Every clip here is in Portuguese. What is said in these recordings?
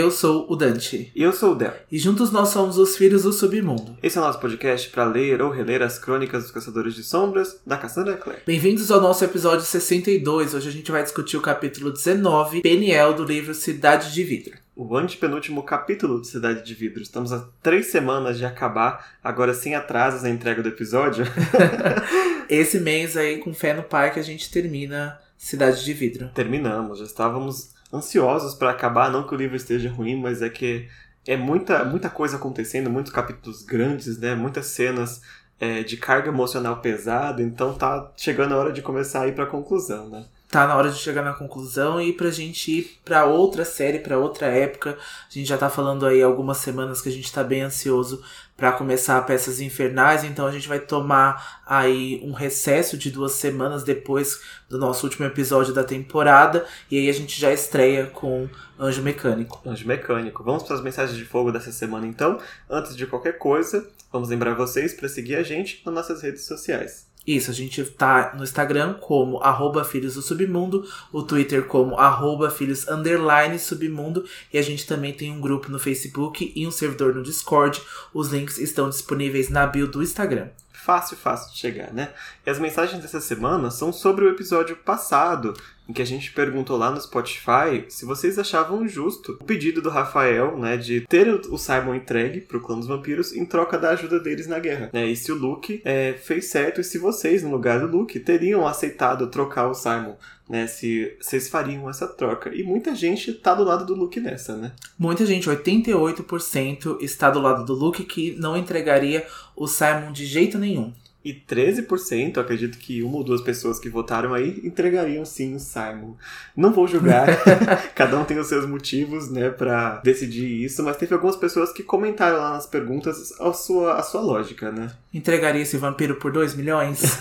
Eu sou o Dante. E eu sou o Del. E juntos nós somos os Filhos do Submundo. Esse é o nosso podcast para ler ou reler as crônicas dos Caçadores de Sombras, da Cassandra Clare. Bem-vindos ao nosso episódio 62. Hoje a gente vai discutir o capítulo 19, Peniel, do livro Cidade de Vidro. O antepenúltimo capítulo de Cidade de Vidro. Estamos a três semanas de acabar, agora sem atrasos na entrega do episódio. Esse mês aí, com fé no pai, que a gente termina Cidade de Vidro. Terminamos, já estávamos ansiosos para acabar, não que o livro esteja ruim, mas é que é muita, muita coisa acontecendo, muitos capítulos grandes, né? Muitas cenas é, de carga emocional pesada, então tá chegando a hora de começar a ir pra conclusão, né? Tá na hora de chegar na conclusão e pra gente ir pra outra série, pra outra época. A gente já tá falando aí algumas semanas que a gente tá bem ansioso para começar Peças Infernais, então a gente vai tomar aí um recesso de duas semanas depois do nosso último episódio da temporada, e aí a gente já estreia com Anjo Mecânico. Anjo Mecânico. Vamos para as mensagens de fogo dessa semana então. Antes de qualquer coisa, vamos lembrar vocês para seguir a gente nas nossas redes sociais. Isso, a gente tá no Instagram como arroba Filhos do Submundo, o Twitter como arroba Filhos Underline Submundo, e a gente também tem um grupo no Facebook e um servidor no Discord. Os links estão disponíveis na bio do Instagram fácil, fácil de chegar, né? E as mensagens dessa semana são sobre o episódio passado, em que a gente perguntou lá no Spotify se vocês achavam justo o pedido do Rafael, né, de ter o Simon entregue pro clã dos vampiros em troca da ajuda deles na guerra, né? E se o Luke é, fez certo e se vocês, no lugar do Luke, teriam aceitado trocar o Simon, né? Se vocês fariam essa troca. E muita gente tá do lado do Luke nessa, né? Muita gente, 88% está do lado do Luke que não entregaria o Simon de jeito nenhum. E 13%, acredito que uma ou duas pessoas que votaram aí entregariam sim o Simon. Não vou julgar, cada um tem os seus motivos, né, para decidir isso, mas teve algumas pessoas que comentaram lá nas perguntas a sua, a sua lógica, né? Entregaria esse vampiro por 2 milhões?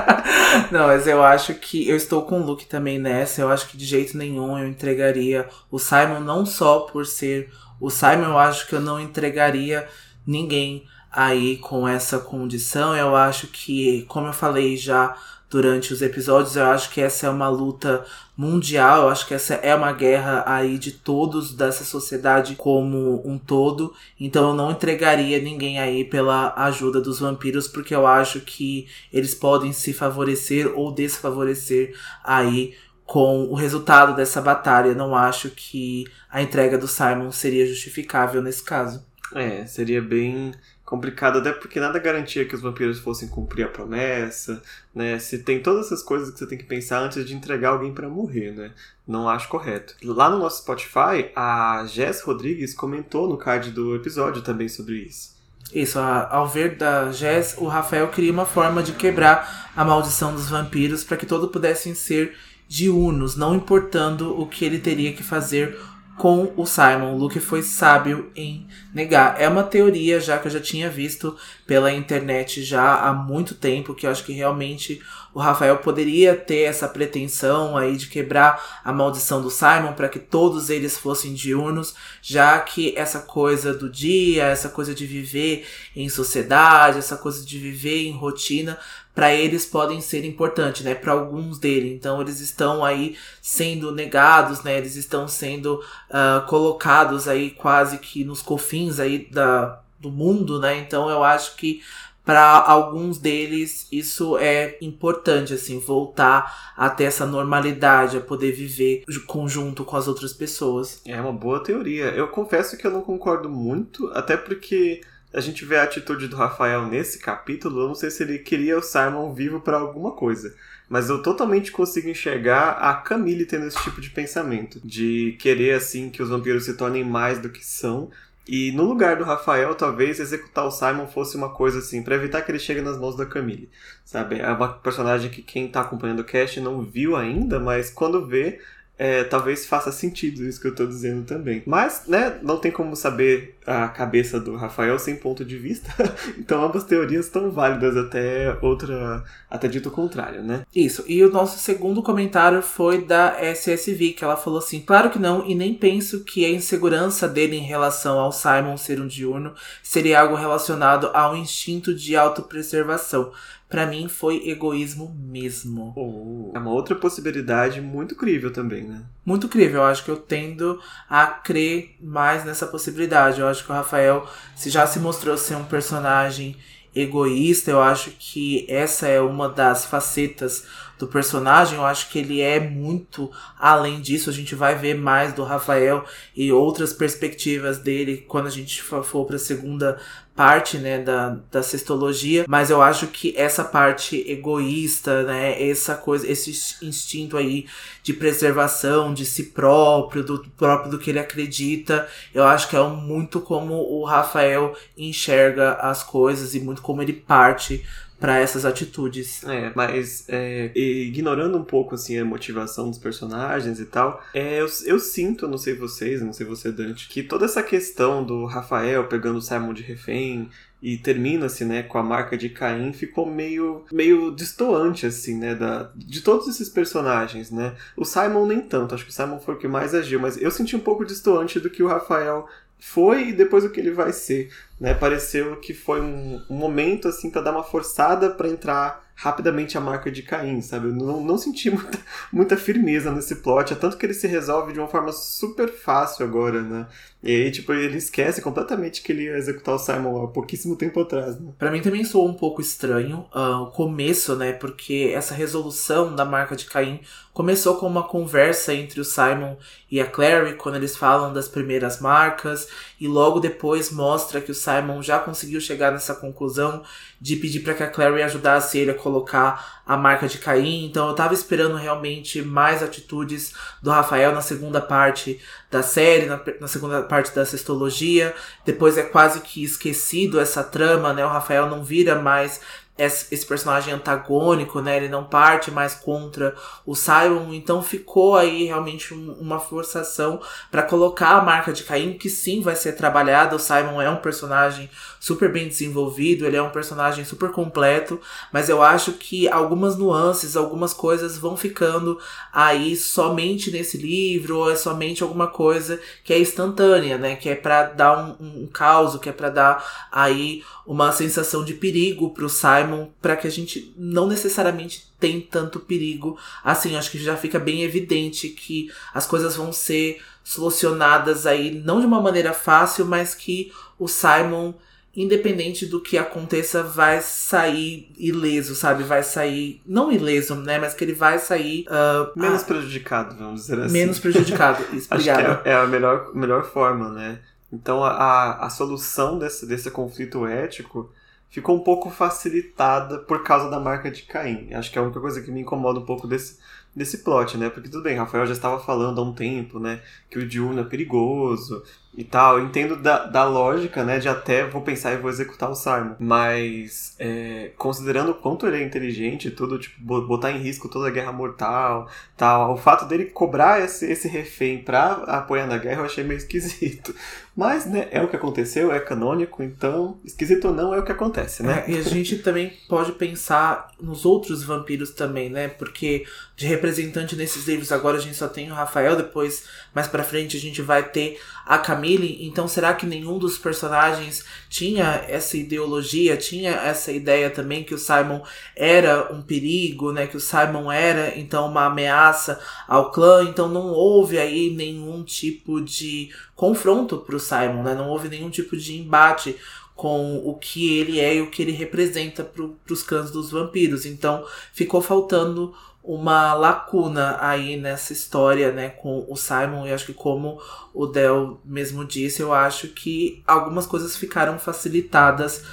não, mas eu acho que eu estou com o Luke também nessa. Eu acho que de jeito nenhum eu entregaria o Simon, não só por ser o Simon, eu acho que eu não entregaria ninguém aí com essa condição. Eu acho que, como eu falei já durante os episódios, eu acho que essa é uma luta mundial, eu acho que essa é uma guerra aí de todos dessa sociedade como um todo. Então eu não entregaria ninguém aí pela ajuda dos vampiros, porque eu acho que eles podem se favorecer ou desfavorecer aí com o resultado dessa batalha. Não acho que a entrega do Simon seria justificável nesse caso. É, seria bem complicado, até porque nada garantia que os vampiros fossem cumprir a promessa, né? Se tem todas essas coisas que você tem que pensar antes de entregar alguém para morrer, né? Não acho correto. Lá no nosso Spotify, a Jess Rodrigues comentou no card do episódio também sobre isso. Isso, ao ver da Jess, o Rafael queria uma forma de quebrar a maldição dos vampiros para que todos pudessem ser diurnos, não importando o que ele teria que fazer com o Simon. O Luke foi sábio em negar. É uma teoria já que eu já tinha visto pela internet já há muito tempo, que eu acho que realmente o Rafael poderia ter essa pretensão aí de quebrar a maldição do Simon para que todos eles fossem diurnos, já que essa coisa do dia, essa coisa de viver em sociedade, essa coisa de viver em rotina, para eles podem ser importantes, né? Para alguns deles. Então eles estão aí sendo negados, né? Eles estão sendo uh, colocados aí quase que nos cofins aí da, do mundo, né? Então eu acho que para alguns deles isso é importante assim voltar a ter essa normalidade a poder viver conjunto com as outras pessoas é uma boa teoria eu confesso que eu não concordo muito até porque a gente vê a atitude do Rafael nesse capítulo, eu não sei se ele queria o Simon vivo para alguma coisa. Mas eu totalmente consigo enxergar a Camille tendo esse tipo de pensamento. De querer, assim, que os vampiros se tornem mais do que são. E no lugar do Rafael, talvez executar o Simon fosse uma coisa assim, para evitar que ele chegue nas mãos da Camille. Sabe? É uma personagem que quem tá acompanhando o cast não viu ainda, mas quando vê, é, talvez faça sentido isso que eu tô dizendo também. Mas, né, não tem como saber a cabeça do Rafael sem ponto de vista. então ambas teorias estão válidas até outra. até dito contrário, né? Isso. E o nosso segundo comentário foi da SSV, que ela falou assim: claro que não, e nem penso que a insegurança dele em relação ao Simon ser um diurno seria algo relacionado ao instinto de autopreservação para mim foi egoísmo mesmo. Oh, é uma outra possibilidade muito crível também, né? Muito crível. Eu acho que eu tendo a crer mais nessa possibilidade. Eu acho que o Rafael, se já se mostrou ser um personagem egoísta, eu acho que essa é uma das facetas do personagem. Eu acho que ele é muito além disso. A gente vai ver mais do Rafael e outras perspectivas dele quando a gente for para a segunda parte, né, da, da sextologia, mas eu acho que essa parte egoísta, né, essa coisa, esse instinto aí de preservação de si próprio, do próprio do que ele acredita, eu acho que é muito como o Rafael enxerga as coisas e muito como ele parte para essas atitudes. É, mas é, ignorando um pouco assim a motivação dos personagens e tal, é, eu, eu sinto, não sei vocês, não sei você Dante, que toda essa questão do Rafael pegando o Simon de refém e termina-se, né, com a marca de Caim, ficou meio meio distoante assim, né, da de todos esses personagens, né? O Simon nem tanto, acho que o Simon foi o que mais agiu, mas eu senti um pouco distoante do que o Rafael foi e depois o que ele vai ser, né? Pareceu que foi um, um momento assim para dar uma forçada para entrar rapidamente a marca de Caim, sabe? Eu não, não senti muita, muita firmeza nesse plot, é tanto que ele se resolve de uma forma super fácil agora, né? E aí, tipo, ele esquece completamente que ele ia executar o Simon há pouquíssimo tempo atrás, né? Pra mim também soou um pouco estranho uh, o começo, né? Porque essa resolução da marca de Caim começou com uma conversa entre o Simon e a Clary, quando eles falam das primeiras marcas, e logo depois mostra que o Simon já conseguiu chegar nessa conclusão de pedir para que a Clary ajudasse ele a colocar a marca de Caim. Então eu tava esperando realmente mais atitudes do Rafael na segunda parte da série, na, na segunda parte da sextologia. Depois é quase que esquecido essa trama, né? O Rafael não vira mais esse personagem antagônico, né? Ele não parte mais contra o Simon, então ficou aí realmente uma forçação para colocar a marca de Caim, que sim vai ser trabalhada. O Simon é um personagem super bem desenvolvido, ele é um personagem super completo, mas eu acho que algumas nuances, algumas coisas vão ficando aí somente nesse livro, ou é somente alguma coisa que é instantânea, né? Que é para dar um, um caos, que é para dar aí uma sensação de perigo pro Simon, para que a gente não necessariamente tem tanto perigo. Assim, acho que já fica bem evidente que as coisas vão ser solucionadas aí não de uma maneira fácil, mas que o Simon independente do que aconteça, vai sair ileso, sabe? Vai sair, não ileso, né? Mas que ele vai sair. Uh, menos a... prejudicado, vamos dizer assim. Menos prejudicado, isso, Acho que é, é, a melhor, melhor forma, né? Então a, a solução desse, desse conflito ético ficou um pouco facilitada por causa da marca de Caim. Acho que é a única coisa que me incomoda um pouco desse, desse plot, né? Porque tudo bem, Rafael já estava falando há um tempo, né? Que o Diurno é perigoso e tal. Eu entendo da, da lógica, né? De até vou pensar e vou executar o Simon. Mas, é, considerando o quanto ele é inteligente tudo, tipo, botar em risco toda a guerra mortal, tal. O fato dele cobrar esse, esse refém pra apoiar na guerra eu achei meio esquisito. Mas, né, é o que aconteceu, é canônico, então, esquisito ou não, é o que acontece, né? É, e a gente também pode pensar nos outros vampiros também, né? Porque de representante nesses livros agora a gente só tem o Rafael, depois, mais pra frente, a gente vai ter a Camille. Então, será que nenhum dos personagens tinha essa ideologia, tinha essa ideia também que o Simon era um perigo, né? Que o Simon era, então, uma ameaça ao clã. Então, não houve aí nenhum tipo de confronto para o Simon, né? Não houve nenhum tipo de embate com o que ele é e o que ele representa para os clãs dos vampiros. Então ficou faltando uma lacuna aí nessa história, né, com o Simon. E acho que como o Del mesmo disse, eu acho que algumas coisas ficaram facilitadas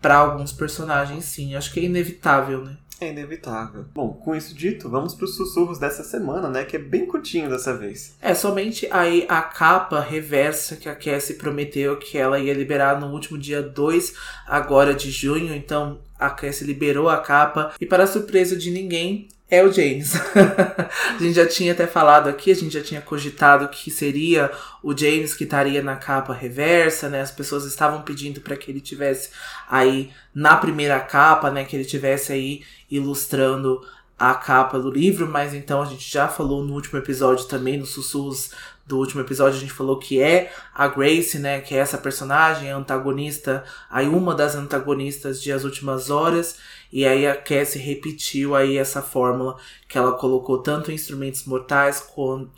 para alguns personagens, sim. Acho que é inevitável, né? É inevitável. Bom, com isso dito, vamos para os sussurros dessa semana, né? Que é bem curtinho dessa vez. É, somente aí a capa reversa que a Cassie prometeu que ela ia liberar no último dia 2, agora de junho. Então a Cassie liberou a capa. E para surpresa de ninguém, é o James. a gente já tinha até falado aqui, a gente já tinha cogitado que seria o James que estaria na capa reversa, né? As pessoas estavam pedindo para que ele tivesse aí na primeira capa, né, que ele tivesse aí ilustrando a capa do livro, mas então a gente já falou no último episódio também, nos sussurros do último episódio, a gente falou que é a Grace, né, que é essa personagem, a antagonista, aí uma das antagonistas de As Últimas Horas, E aí a Cassie repetiu aí essa fórmula que ela colocou tanto em Instrumentos Mortais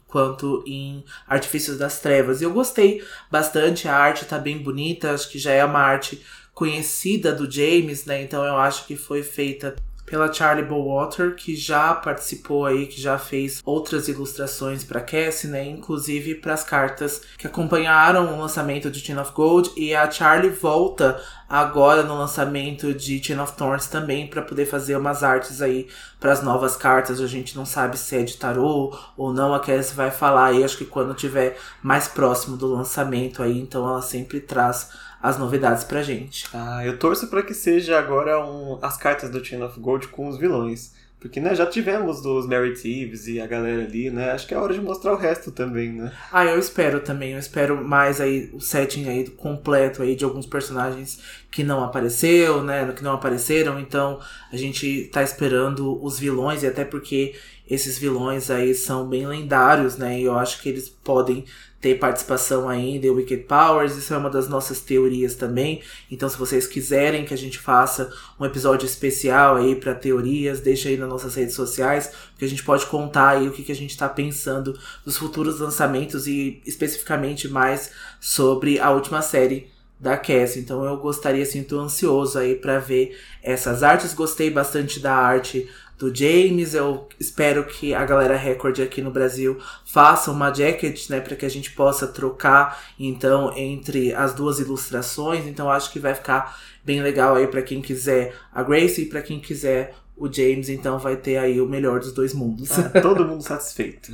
quanto em Artifícios das Trevas. E eu gostei bastante, a arte tá bem bonita, acho que já é uma arte conhecida do James, né? Então eu acho que foi feita pela Charlie Bowater, que já participou aí, que já fez outras ilustrações para Cassie, né? Inclusive para as cartas que acompanharam o lançamento de Chain of Gold. E a Charlie volta agora no lançamento de Chain of Thorns também para poder fazer umas artes aí para as novas cartas. A gente não sabe se é de tarô ou não. A Cassie vai falar aí, acho que quando tiver mais próximo do lançamento aí, então ela sempre traz as novidades pra gente. Ah, eu torço para que seja agora um, as cartas do Chain of Gold com os vilões. Porque, né, já tivemos dos Mary Thieves e a galera ali, né? Acho que é hora de mostrar o resto também, né? Ah, eu espero também. Eu espero mais aí o setting aí completo aí de alguns personagens que não apareceu, né? Que não apareceram. Então, a gente tá esperando os vilões e até porque esses vilões aí são bem lendários, né? E eu acho que eles podem ter participação em The Wicked Powers, isso é uma das nossas teorias também. Então, se vocês quiserem que a gente faça um episódio especial aí para teorias, deixa aí nas nossas redes sociais, que a gente pode contar aí o que, que a gente está pensando dos futuros lançamentos e especificamente mais sobre a última série da Cass. Então eu gostaria, assim, tô ansioso aí para ver essas artes. Gostei bastante da arte do James. Eu espero que a galera Record aqui no Brasil faça uma jacket, né, para que a gente possa trocar então entre as duas ilustrações. Então acho que vai ficar bem legal aí para quem quiser a Grace e para quem quiser o James, então vai ter aí o melhor dos dois mundos. Ah, todo mundo satisfeito.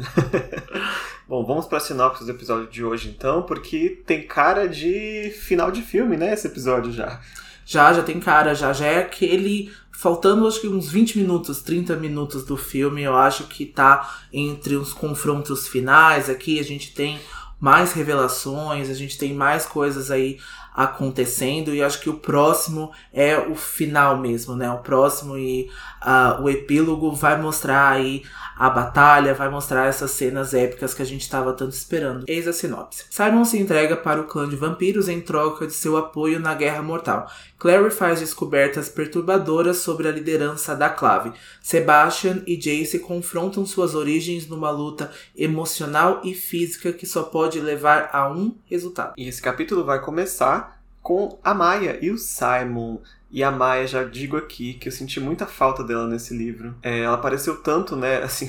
Bom, vamos para sinopse do episódio de hoje então, porque tem cara de final de filme, né, esse episódio já. Já, já tem cara, já, já é aquele faltando acho que uns 20 minutos, 30 minutos do filme, eu acho que tá entre os confrontos finais aqui, a gente tem mais revelações, a gente tem mais coisas aí acontecendo e acho que o próximo é o final mesmo, né? O próximo e uh, o epílogo vai mostrar aí a batalha, vai mostrar essas cenas épicas que a gente estava tanto esperando. Eis a sinopse. Simon se entrega para o clã de vampiros em troca de seu apoio na Guerra Mortal. Clary faz descobertas perturbadoras sobre a liderança da Clave. Sebastian e Jace confrontam suas origens numa luta emocional e física que só pode levar a um resultado. E esse capítulo vai começar com a Maia e o Simon e a Maia, já digo aqui que eu senti muita falta dela nesse livro. É, ela apareceu tanto, né, assim,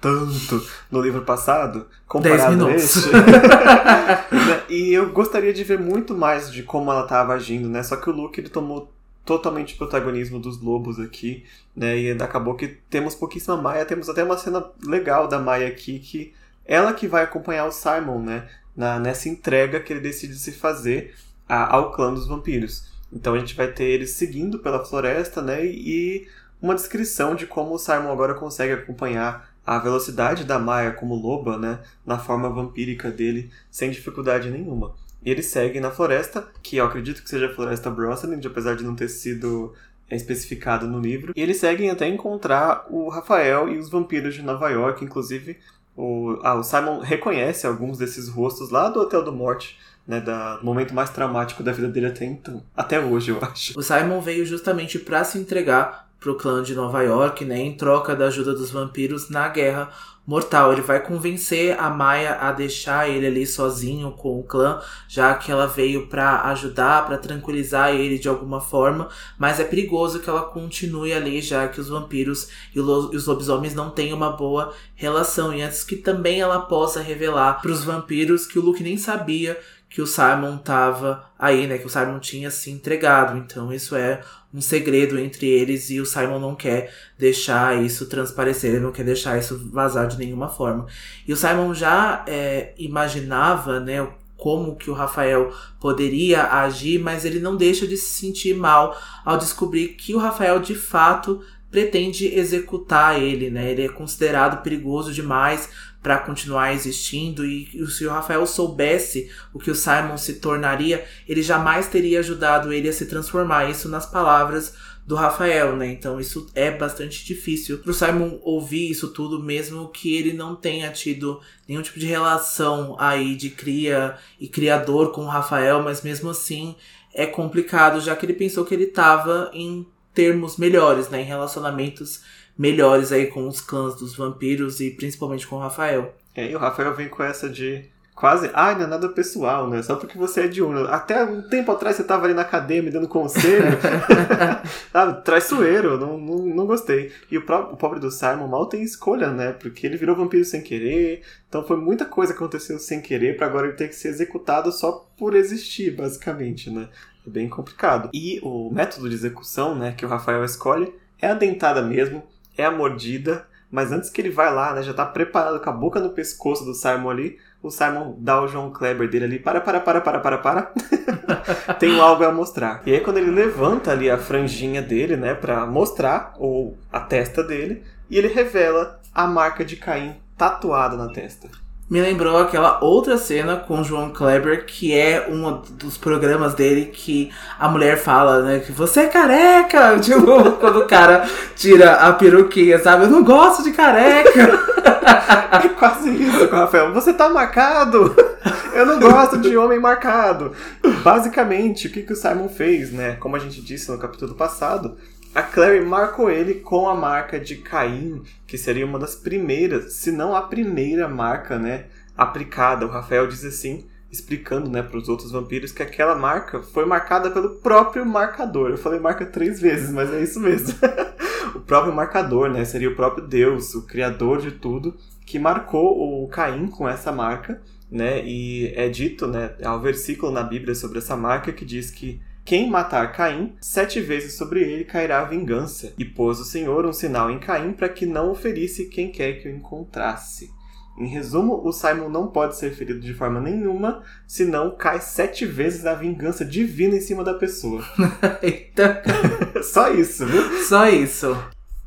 tanto no livro passado, comparado a este. Né, e eu gostaria de ver muito mais de como ela estava agindo, né? Só que o Luke ele tomou totalmente o protagonismo dos lobos aqui, né? E acabou que temos pouquíssima Maia, temos até uma cena legal da Maia aqui que ela que vai acompanhar o Simon, né? Na, nessa entrega que ele decide se fazer a, ao clã dos vampiros. Então a gente vai ter eles seguindo pela floresta, né? E uma descrição de como o Simon agora consegue acompanhar a velocidade da Maia como loba, né? Na forma vampírica dele, sem dificuldade nenhuma. E ele segue na floresta, que eu acredito que seja a Floresta Brosland, apesar de não ter sido especificado no livro. E eles seguem até encontrar o Rafael e os vampiros de Nova York, inclusive o, ah, o Simon reconhece alguns desses rostos lá do Hotel do Morte, né, da, do momento mais traumático da vida dele até então. Até hoje, eu acho. O Simon veio justamente para se entregar pro clã de Nova York, né, em troca da ajuda dos vampiros na guerra mortal. Ele vai convencer a Maia a deixar ele ali sozinho com o clã, já que ela veio para ajudar, para tranquilizar ele de alguma forma, mas é perigoso que ela continue ali, já que os vampiros e os lobisomens não têm uma boa relação. E antes que também ela possa revelar para os vampiros que o Luke nem sabia que o Simon tava aí, né? Que o Simon tinha se entregado. Então isso é um segredo entre eles e o Simon não quer deixar isso transparecer, ele não quer deixar isso vazar de nenhuma forma. E o Simon já é, imaginava, né? Como que o Rafael poderia agir, mas ele não deixa de se sentir mal ao descobrir que o Rafael de fato pretende executar ele, né? Ele é considerado perigoso demais para continuar existindo e se o Rafael soubesse o que o Simon se tornaria, ele jamais teria ajudado ele a se transformar. Isso nas palavras do Rafael, né? Então isso é bastante difícil pro Simon ouvir isso tudo, mesmo que ele não tenha tido nenhum tipo de relação aí de cria e criador com o Rafael, mas mesmo assim é complicado, já que ele pensou que ele estava em termos melhores, né? Em relacionamentos melhores aí com os clãs dos vampiros e principalmente com o Rafael. É, e o Rafael vem com essa de quase, ai, não é nada pessoal, né? Só porque você é diurno. Até um tempo atrás você tava ali na academia dando conselho. Sabe? Traiçoeiro, não, não, não gostei. E o, o pobre do Simon mal tem escolha, né? Porque ele virou vampiro sem querer. Então foi muita coisa que aconteceu sem querer pra agora ele ter que ser executado só por existir, basicamente, né? É bem complicado. E o método de execução, né, que o Rafael escolhe é a dentada mesmo, é a mordida. Mas antes que ele vai lá, né, já tá preparado com a boca no pescoço do Simon ali, o Simon dá o João Kleber dele ali, para, para, para, para, para, para. Tem algo a mostrar. E aí quando ele levanta ali a franjinha dele, né, pra mostrar ou a testa dele, e ele revela a marca de Caim tatuada na testa. Me lembrou aquela outra cena com o João Kleber, que é um dos programas dele que a mulher fala, né? Que você é careca! Tipo, quando o cara tira a peruquinha, sabe? Eu não gosto de careca! É quase isso, Rafael. Você tá marcado! Eu não gosto de homem marcado. Basicamente, o que, que o Simon fez, né? Como a gente disse no capítulo passado, a Clary marcou ele com a marca de Caim, que seria uma das primeiras, se não a primeira marca, né? Aplicada. O Rafael diz assim, explicando, né, para os outros vampiros que aquela marca foi marcada pelo próprio marcador. Eu falei marca três vezes, mas é isso mesmo. o próprio marcador, né? Seria o próprio Deus, o criador de tudo, que marcou o Caim com essa marca, né? E é dito, né? Há um versículo na Bíblia sobre essa marca que diz que quem matar Caim, sete vezes sobre ele cairá a vingança. E pôs o Senhor um sinal em Caim para que não o ferisse quem quer que o encontrasse. Em resumo, o Simon não pode ser ferido de forma nenhuma, senão cai sete vezes a vingança divina em cima da pessoa. Eita, Só isso, viu? só isso.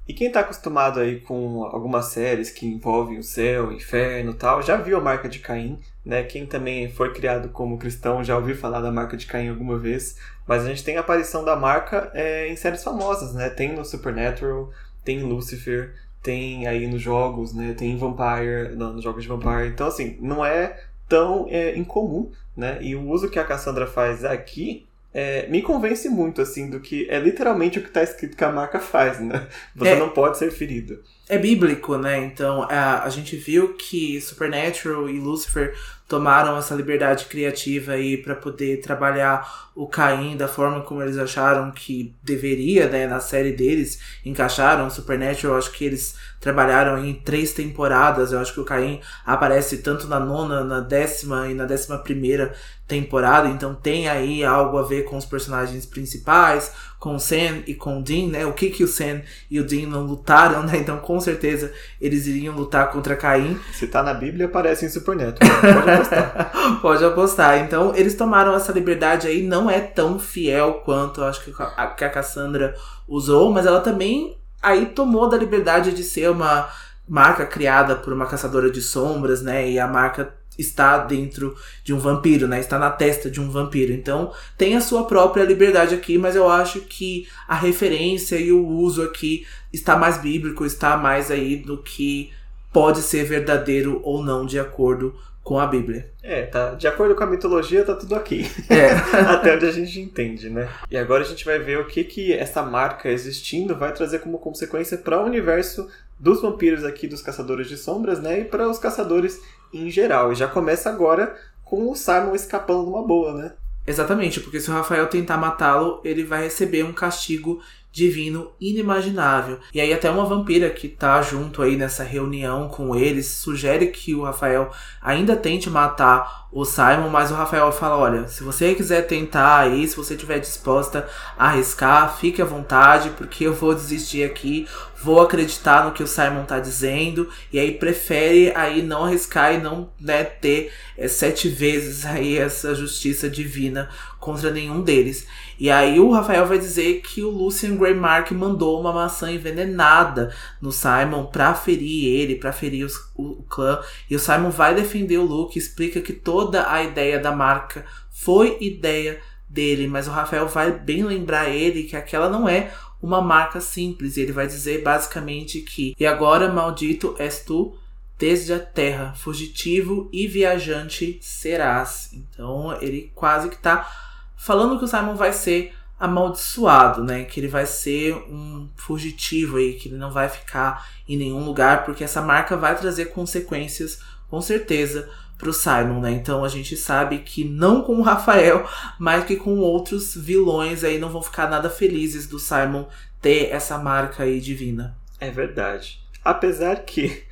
E quem tá acostumado aí com algumas séries que envolvem o céu, o inferno tal, já viu a marca de Caim, né? Quem também foi criado como cristão já ouviu falar da marca de Caim alguma vez. Mas a gente tem a aparição da marca é, em séries famosas, né? Tem no Supernatural, tem em Lucifer, tem aí nos jogos, né? Tem em Vampire, não, nos jogos de Vampire. Então, assim, não é tão é, incomum, né? E o uso que a Cassandra faz aqui é, me convence muito, assim, do que é literalmente o que está escrito que a marca faz, né? Você É. não pode ser ferido. É bíblico, né? Então a, a gente viu que Supernatural e Lucifer tomaram essa liberdade criativa aí para poder trabalhar o Caim da forma como eles acharam que deveria, né? Na série deles encaixaram Supernatural. Acho que eles trabalharam em três temporadas. Eu acho que o Caim aparece tanto na nona, na décima e na décima primeira temporada. Então tem aí algo a ver com os personagens principais, com o Sam e com o Dean, né? O que que o Sam e o Dean não lutaram, né? Então com certeza eles iriam lutar contra Caim. Se tá na Bíblia, aparece em Supernatural. Pode apostar. Pode apostar. Então, eles tomaram essa liberdade aí, não é tão fiel quanto eu acho que a, que a Cassandra usou, mas ela também aí tomou da liberdade de ser uma marca criada por uma caçadora de sombras, né? E a marca está dentro de um vampiro, né? Está na testa de um vampiro. Então, tem a sua própria liberdade aqui, mas eu acho que a referência e o uso aqui está mais bíblico, está mais aí do que pode ser verdadeiro ou não de acordo com a Bíblia. É, tá. De acordo com a mitologia, tá tudo aqui. É. Até onde a gente entende, né? E agora a gente vai ver o que que essa marca existindo vai trazer como consequência para o universo dos vampiros aqui, dos caçadores de sombras, né? E para os caçadores em geral. E já começa agora com o Simon escapando numa boa, né? Exatamente, porque se o Rafael tentar matá-lo, ele vai receber um castigo divino inimaginável. E aí até uma vampira que tá junto aí nessa reunião com eles sugere que o Rafael ainda tente matar o Simon, mas o Rafael fala: "Olha, se você quiser tentar aí, se você estiver disposta a arriscar, fique à vontade, porque eu vou desistir aqui, vou acreditar no que o Simon tá dizendo". E aí prefere aí não arriscar e não, né, ter é, sete vezes aí essa justiça divina contra nenhum deles. E aí o Rafael vai dizer que o Lucian Greymark mandou uma maçã envenenada no Simon pra ferir ele, pra ferir os, o, clã. E o Simon vai defender o Luke, explica que toda a ideia da marca foi ideia dele, mas o Rafael vai bem lembrar ele que aquela não é uma marca simples. Ele vai dizer basicamente que e agora maldito és tu desde a terra, fugitivo e viajante serás. Então ele quase que tá falando que o Simon vai ser amaldiçoado, né? Que ele vai ser um fugitivo aí, que ele não vai ficar em nenhum lugar, porque essa marca vai trazer consequências, com certeza, pro Simon, né? Então a gente sabe que não com o Rafael, mas que com outros vilões aí não vão ficar nada felizes do Simon ter essa marca aí divina. É verdade. Apesar que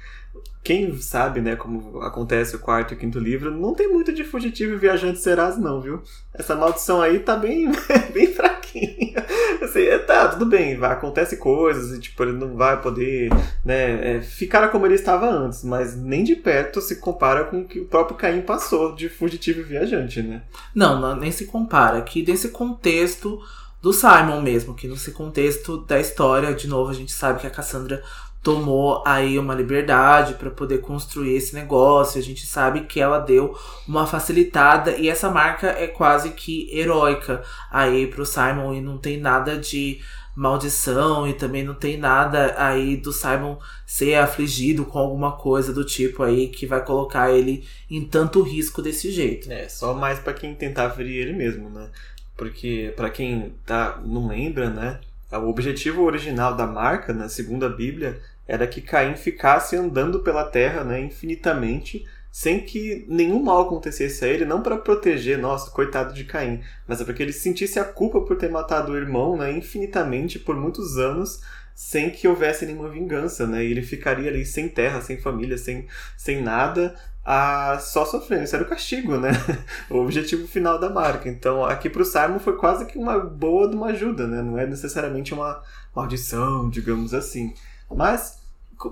quem sabe, né, como acontece o quarto e o quinto livro, não tem muito de fugitivo e viajante serás, não, viu? Essa maldição aí tá bem, bem fraquinha. Assim, é, tá, tudo bem, vai, acontece coisas e, tipo, ele não vai poder, né, é, ficar como ele estava antes, mas nem de perto se compara com o que o próprio Caim passou de fugitivo e viajante, né? Não, não nem se compara. Que desse contexto do Simon mesmo, que nesse contexto da história, de novo, a gente sabe que a Cassandra tomou aí uma liberdade para poder construir esse negócio. A gente sabe que ela deu uma facilitada e essa marca é quase que heróica aí pro Simon e não tem nada de maldição e também não tem nada aí do Simon ser afligido com alguma coisa do tipo aí que vai colocar ele em tanto risco desse jeito. É, só mais para quem tentar ferir ele mesmo, né? Porque para quem tá não lembra, né? O objetivo original da marca, na segunda Bíblia, era que Caim ficasse andando pela terra né, infinitamente, sem que nenhum mal acontecesse a ele, não para proteger, nossa, coitado de Caim, mas é para que ele sentisse a culpa por ter matado o irmão né, infinitamente por muitos anos, sem que houvesse nenhuma vingança, né? E ele ficaria ali sem terra, sem família, sem, sem nada, a só sofrendo. Isso era o castigo, né? o objetivo final da marca. Então, aqui para o Simon foi quase que uma boa de uma ajuda, né? Não é necessariamente uma maldição, digamos assim. Mas,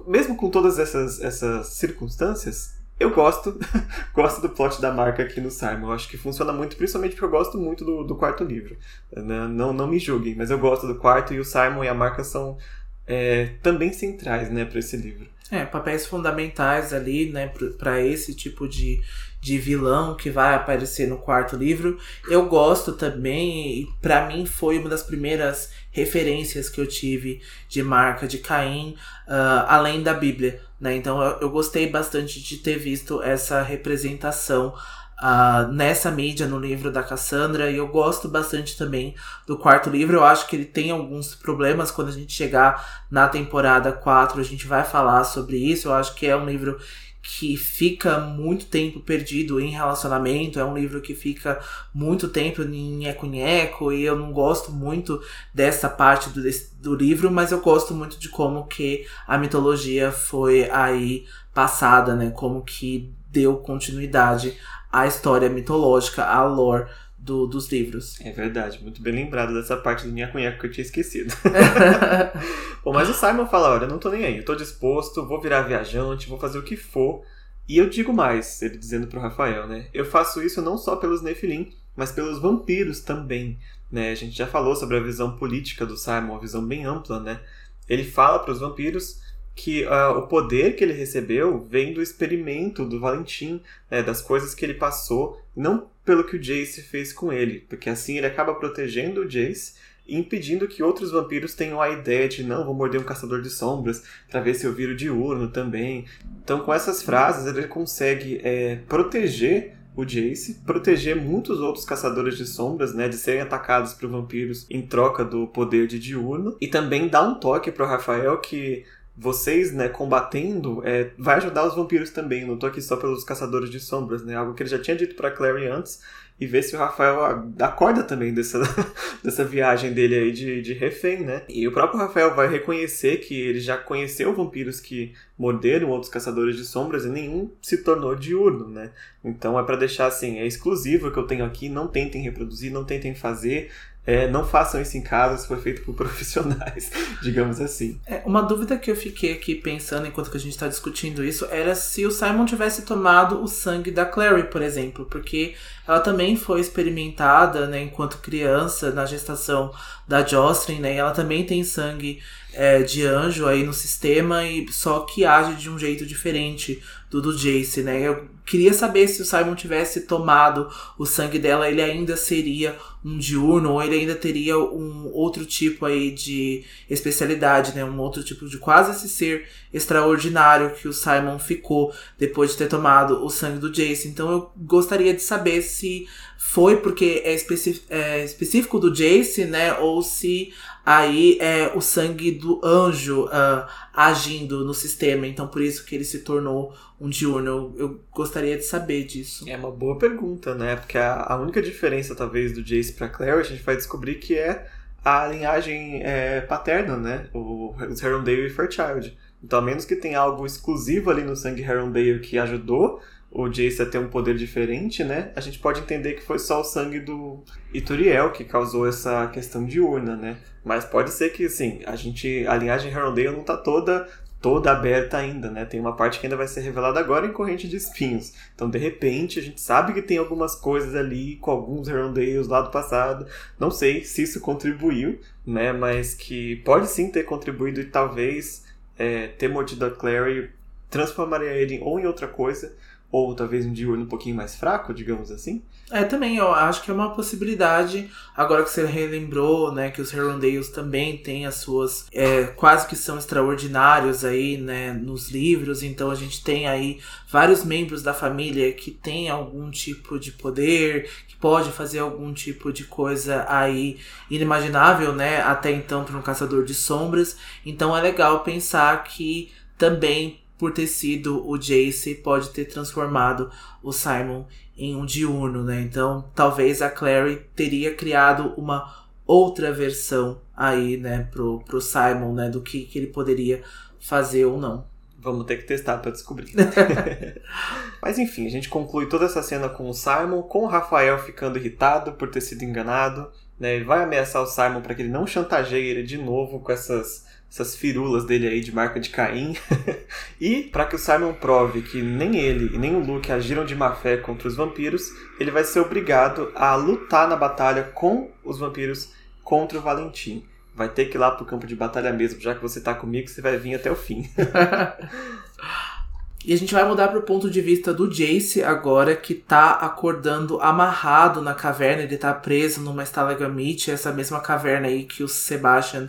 mesmo com todas essas, essas circunstâncias, eu gosto, gosto do plot da marca aqui no Simon. Eu acho que funciona muito, principalmente porque eu gosto muito do, do quarto livro. Não, não, não me julguem, mas eu gosto do quarto e o Simon e a marca são é, também centrais né, para esse livro. É, papéis fundamentais ali, né, para esse tipo de, de vilão que vai aparecer no quarto livro. Eu gosto também, e para mim foi uma das primeiras referências que eu tive de marca de Caim, uh, além da Bíblia. Né? Então eu, eu gostei bastante de ter visto essa representação uh, nessa mídia, no livro da Cassandra, e eu gosto bastante também do quarto livro. Eu acho que ele tem alguns problemas quando a gente chegar na temporada 4, a gente vai falar sobre isso. Eu acho que é um livro que fica muito tempo perdido em relacionamento, é um livro que fica muito tempo em nheco-nheco, e eu não gosto muito dessa parte do, do livro, mas eu gosto muito de como que a mitologia foi aí passada, né, como que deu continuidade à história mitológica, à lore do, dos livros. É verdade, muito bem lembrado dessa parte do minha cunhaca que eu tinha esquecido. Bom, mas o Simon fala: olha, não tô nem aí, eu tô disposto, vou virar viajante, vou fazer o que for. E eu digo mais, ele dizendo pro Rafael, né? Eu faço isso não só pelos Nephilim, mas pelos vampiros também. Né? A gente já falou sobre a visão política do Simon, uma visão bem ampla, né? Ele fala para os vampiros que uh, o poder que ele recebeu vem do experimento do Valentim, né, das coisas que ele passou, não pelo que o Jace fez com ele, porque assim ele acaba protegendo o Jace e impedindo que outros vampiros tenham a ideia de não, vou morder um caçador de sombras para ver se eu viro diurno também. Então, com essas frases, ele consegue é, proteger o Jace, proteger muitos outros caçadores de sombras, né, de serem atacados por vampiros em troca do poder de diurno, e também dá um toque para o Rafael que vocês, né, combatendo, é, vai ajudar os vampiros também. Não tô aqui só pelos caçadores de sombras, né? Algo que ele já tinha dito para Clary antes. E ver se o Rafael acorda também dessa, dessa viagem dele aí de, de refém, né? E o próprio Rafael vai reconhecer que ele já conheceu vampiros que morderam outros caçadores de sombras e nenhum se tornou diurno, né? Então é para deixar assim, é exclusivo que eu tenho aqui, não tentem reproduzir, não tentem fazer, é, não façam isso em casa se for feito por profissionais, digamos assim. É, uma dúvida que eu fiquei aqui pensando enquanto que a gente está discutindo isso era se o Simon tivesse tomado o sangue da Clary, por exemplo, porque ela também foi experimentada, né, enquanto criança na gestação da Jocelyn, né, ela também tem sangue é, de anjo aí no sistema e só que age de um jeito diferente do do Jace, né? Eu queria saber se o Simon tivesse tomado o sangue dela, ele ainda seria um diurno ou ele ainda teria um outro tipo aí de especialidade, né? Um outro tipo de quase esse ser extraordinário que o Simon ficou depois de ter tomado o sangue do Jace. Então eu gostaria de saber se foi porque é, é, específico do Jace, né? Ou se aí é o sangue do anjo uh, agindo no sistema. Então por isso que ele se tornou um diurno. Eu, eu, gostaria de saber disso. É uma boa pergunta, né? Porque a, a única diferença, talvez, do Jace pra Claire, a gente vai descobrir que é a linhagem é, paterna, né? O, os Herondale e Fairchild. Então, a menos que tenha algo exclusivo ali no sangue Herondale que ajudou o Jace a ter um poder diferente, né? A gente pode entender que foi só o sangue do Ituriel que causou essa questão de urna, né? Mas pode ser que, assim, a gente, a linhagem Herondale não tá toda toda aberta ainda, né? Tem uma parte que ainda vai ser revelada agora em Corrente de Espinhos. Então, de repente, a gente sabe que tem algumas coisas ali com alguns Herondales lá do passado. Não sei se isso contribuiu, né? Mas que pode sim ter contribuído e talvez é, ter mordido a Clary transformaria ele ou em outra coisa ou talvez um diurno um pouquinho mais fraco, digamos assim. É, também, eu acho que é uma possibilidade. Agora que você relembrou, né, que os Herondales também têm as suas. É, quase que são extraordinários aí, né, nos livros. Então a gente tem aí vários membros da família que têm algum tipo de poder, que pode fazer algum tipo de coisa aí inimaginável, né, até então para um caçador de sombras. Então é legal pensar que também por ter sido o Jace, pode ter transformado o Simon em um diurno, né? Então, talvez a Clary teria criado uma outra versão aí, né, pro, pro Simon, né, do que, que ele poderia fazer ou não. Vamos ter que testar para descobrir. Mas enfim, a gente conclui toda essa cena com o Simon, com o Rafael ficando irritado por ter sido enganado. Né? Ele vai ameaçar o Simon para que ele não chantageie ele de novo com essas essas firulas dele aí de marca de Caim. e para que o Simon prove que nem ele e nem o Luke agiram de má fé contra os vampiros, ele vai ser obrigado a lutar na batalha com os vampiros contra o Valentim. Vai ter que ir lá pro campo de batalha mesmo, já que você tá comigo, você vai vir até o fim. E a gente vai mudar para o ponto de vista do Jace agora, que tá acordando amarrado na caverna. Ele tá preso numa estalagmite, essa mesma caverna aí que o Sebastian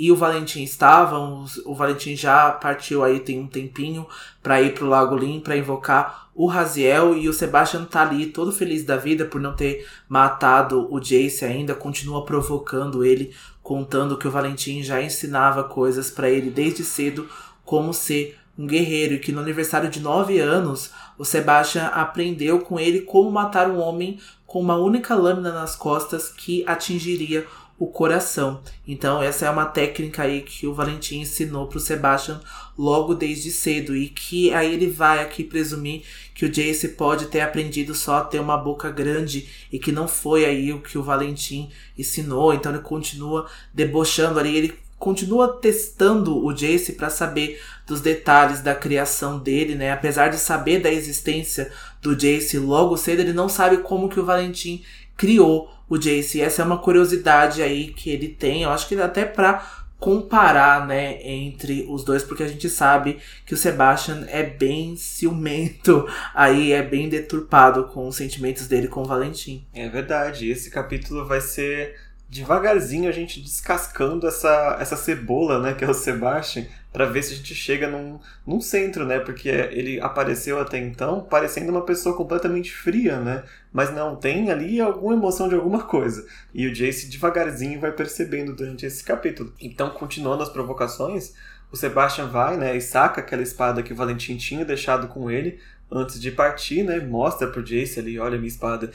e o Valentim estavam. O Valentim já partiu aí tem um tempinho para ir pro Lago Lim para invocar o Raziel e o Sebastian tá ali todo feliz da vida por não ter matado o Jace ainda, continua provocando ele, contando que o Valentim já ensinava coisas para ele desde cedo como ser um guerreiro, e que no aniversário de 9 anos, o Sebastian aprendeu com ele como matar um homem com uma única lâmina nas costas que atingiria o coração. Então, essa é uma técnica aí que o Valentim ensinou para o Sebastian logo desde cedo e que aí ele vai aqui presumir que o Jace pode ter aprendido só a ter uma boca grande e que não foi aí o que o Valentim ensinou. Então, ele continua debochando ali, ele continua testando o Jace para saber dos detalhes da criação dele, né? Apesar de saber da existência do Jace logo cedo, ele não sabe como que o Valentim criou o Jace. Essa é uma curiosidade aí que ele tem, eu acho que até para comparar, né, entre os dois, porque a gente sabe que o Sebastian é bem ciumento, aí é bem deturpado com os sentimentos dele com o Valentim. É verdade, esse capítulo vai ser devagarzinho a gente descascando essa, essa cebola, né, que é o Sebastian, para ver se a gente chega num, num centro, né, porque ele apareceu até então parecendo uma pessoa completamente fria, né, mas não, tem ali alguma emoção de alguma coisa. E o Jace devagarzinho vai percebendo durante esse capítulo. Então, continuando as provocações, o Sebastian vai, né, e saca aquela espada que o Valentim tinha deixado com ele, antes de partir, né? Mostra pro Jace ali, olha a minha espada.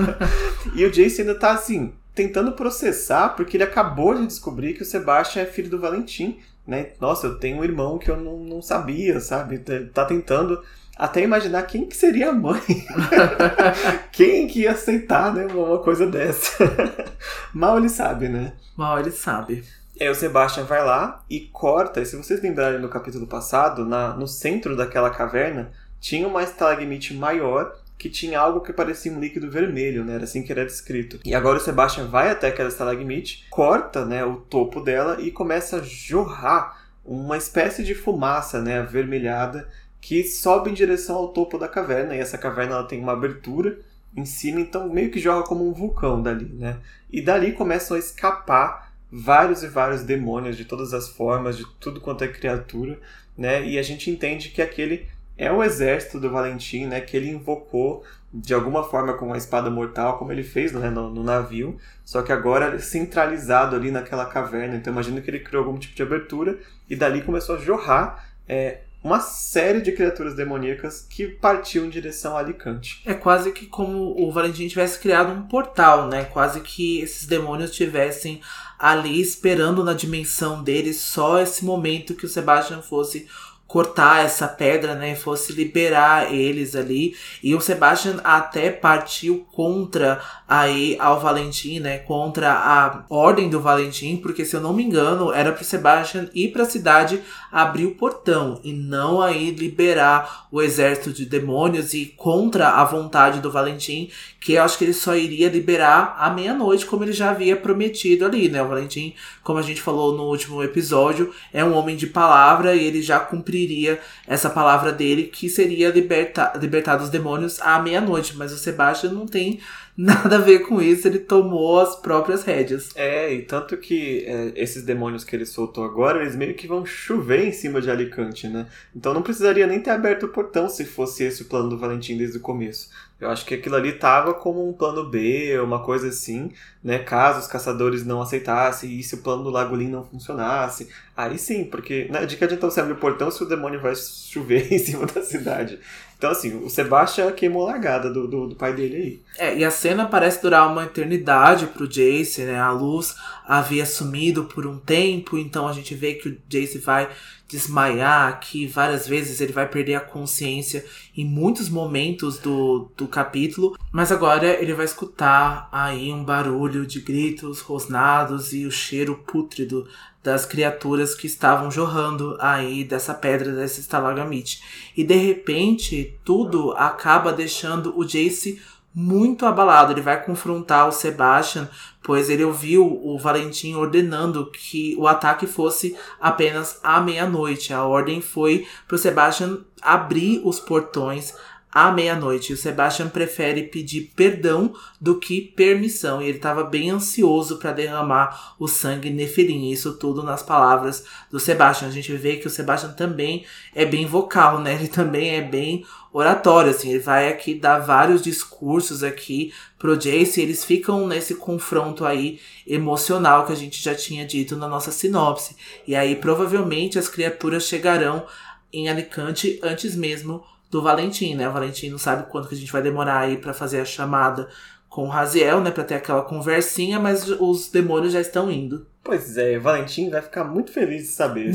e o Jace ainda tá assim, tentando processar, porque ele acabou de descobrir que o Sebastian é filho do Valentim, né? Nossa, eu tenho um irmão que eu não, não sabia, sabe? Tá, tentando até imaginar quem que seria a mãe. quem que ia aceitar, né? Uma coisa dessa. Mal ele sabe, né? Mal ele sabe. Aí o Sebastian vai lá e corta, e se vocês lembrarem no capítulo passado, na, no centro daquela caverna, tinha uma estalagmite maior que tinha algo que parecia um líquido vermelho, né? Era assim que era descrito. E agora o Sebastian vai até aquela estalagmite, corta, né, o topo dela e começa a jorrar uma espécie de fumaça, né, avermelhada, que sobe em direção ao topo da caverna. E essa caverna ela tem uma abertura em cima, então meio que jorra como um vulcão dali, né? E dali começam a escapar vários e vários demônios de todas as formas, de tudo quanto é criatura, né? E a gente entende que aquele é o exército do Valentim, né, que ele invocou de alguma forma com a espada mortal, como ele fez né, no, no, navio, só que agora centralizado ali naquela caverna. Então imagino que ele criou algum tipo de abertura e dali começou a jorrar é, uma série de criaturas demoníacas que partiam em direção a Alicante. É quase que como o Valentim tivesse criado um portal, né? Quase que esses demônios tivessem ali esperando na dimensão deles só esse momento que o Sebastian fosse cortar essa pedra, né, fosse liberar eles ali. E o Sebastian até partiu contra aí ao Valentim, né, contra a ordem do Valentim, porque se eu não me engano, era pro Sebastian ir para a cidade abrir o portão e não aí liberar o exército de demônios e contra a vontade do Valentim, que eu acho que ele só iria liberar à meia-noite, como ele já havia prometido ali, né? O Valentim, como a gente falou no último episódio, é um homem de palavra e ele já cumpriria essa palavra dele, que seria libertar, libertar dos demônios à meia-noite. Mas o Sebastian não tem nada a ver com isso, ele tomou as próprias rédeas. É, e tanto que é, esses demônios que ele soltou agora, eles meio que vão chover em cima de Alicante, né? Então não precisaria nem ter aberto o portão se fosse esse o plano do Valentim desde o começo. Eu acho que aquilo ali tava como um plano B, uma coisa assim, né? Caso os caçadores não aceitassem e se o plano do Lagolin não funcionasse. Aí sim, porque né, de que adianta você abrir o portão se o demônio vai chover em cima da cidade? Então, assim, o Sebastian queimou a largada do, do, do, pai dele aí. É, e a cena parece durar uma eternidade pro Jace, né? A luz havia sumido por um tempo, então a gente vê que o Jace vai desmaiar, que várias vezes ele vai perder a consciência em muitos momentos do, do capítulo, mas agora ele vai escutar aí um barulho de gritos, rosnados e o cheiro pútrido das criaturas que estavam jorrando aí dessa pedra, dessa estalagmite. E de repente, tudo acaba deixando o Jace muito abalado. Ele vai confrontar o Sebastian, pois ele ouviu o Valentim ordenando que o ataque fosse apenas à meia-noite. A ordem foi para o Sebastian abrir os portões à meia-noite. O Sebastian prefere pedir perdão do que permissão. E ele estava bem ansioso para derramar o sangue Nefilim. Isso tudo nas palavras do Sebastian. A gente vê que o Sebastian também é bem vocal, né? Ele também é bem oratório, assim. Ele vai aqui dar vários discursos aqui pro Jace. E eles ficam nesse confronto aí emocional que a gente já tinha dito na nossa sinopse. E aí provavelmente as criaturas chegarão em Alicante antes mesmo do Valentim, né? O Valentim não sabe quanto que a gente vai demorar aí para fazer a chamada com o Raziel, né? Pra ter aquela conversinha, mas os demônios já estão indo. Pois é, o Valentim vai ficar muito feliz de saber.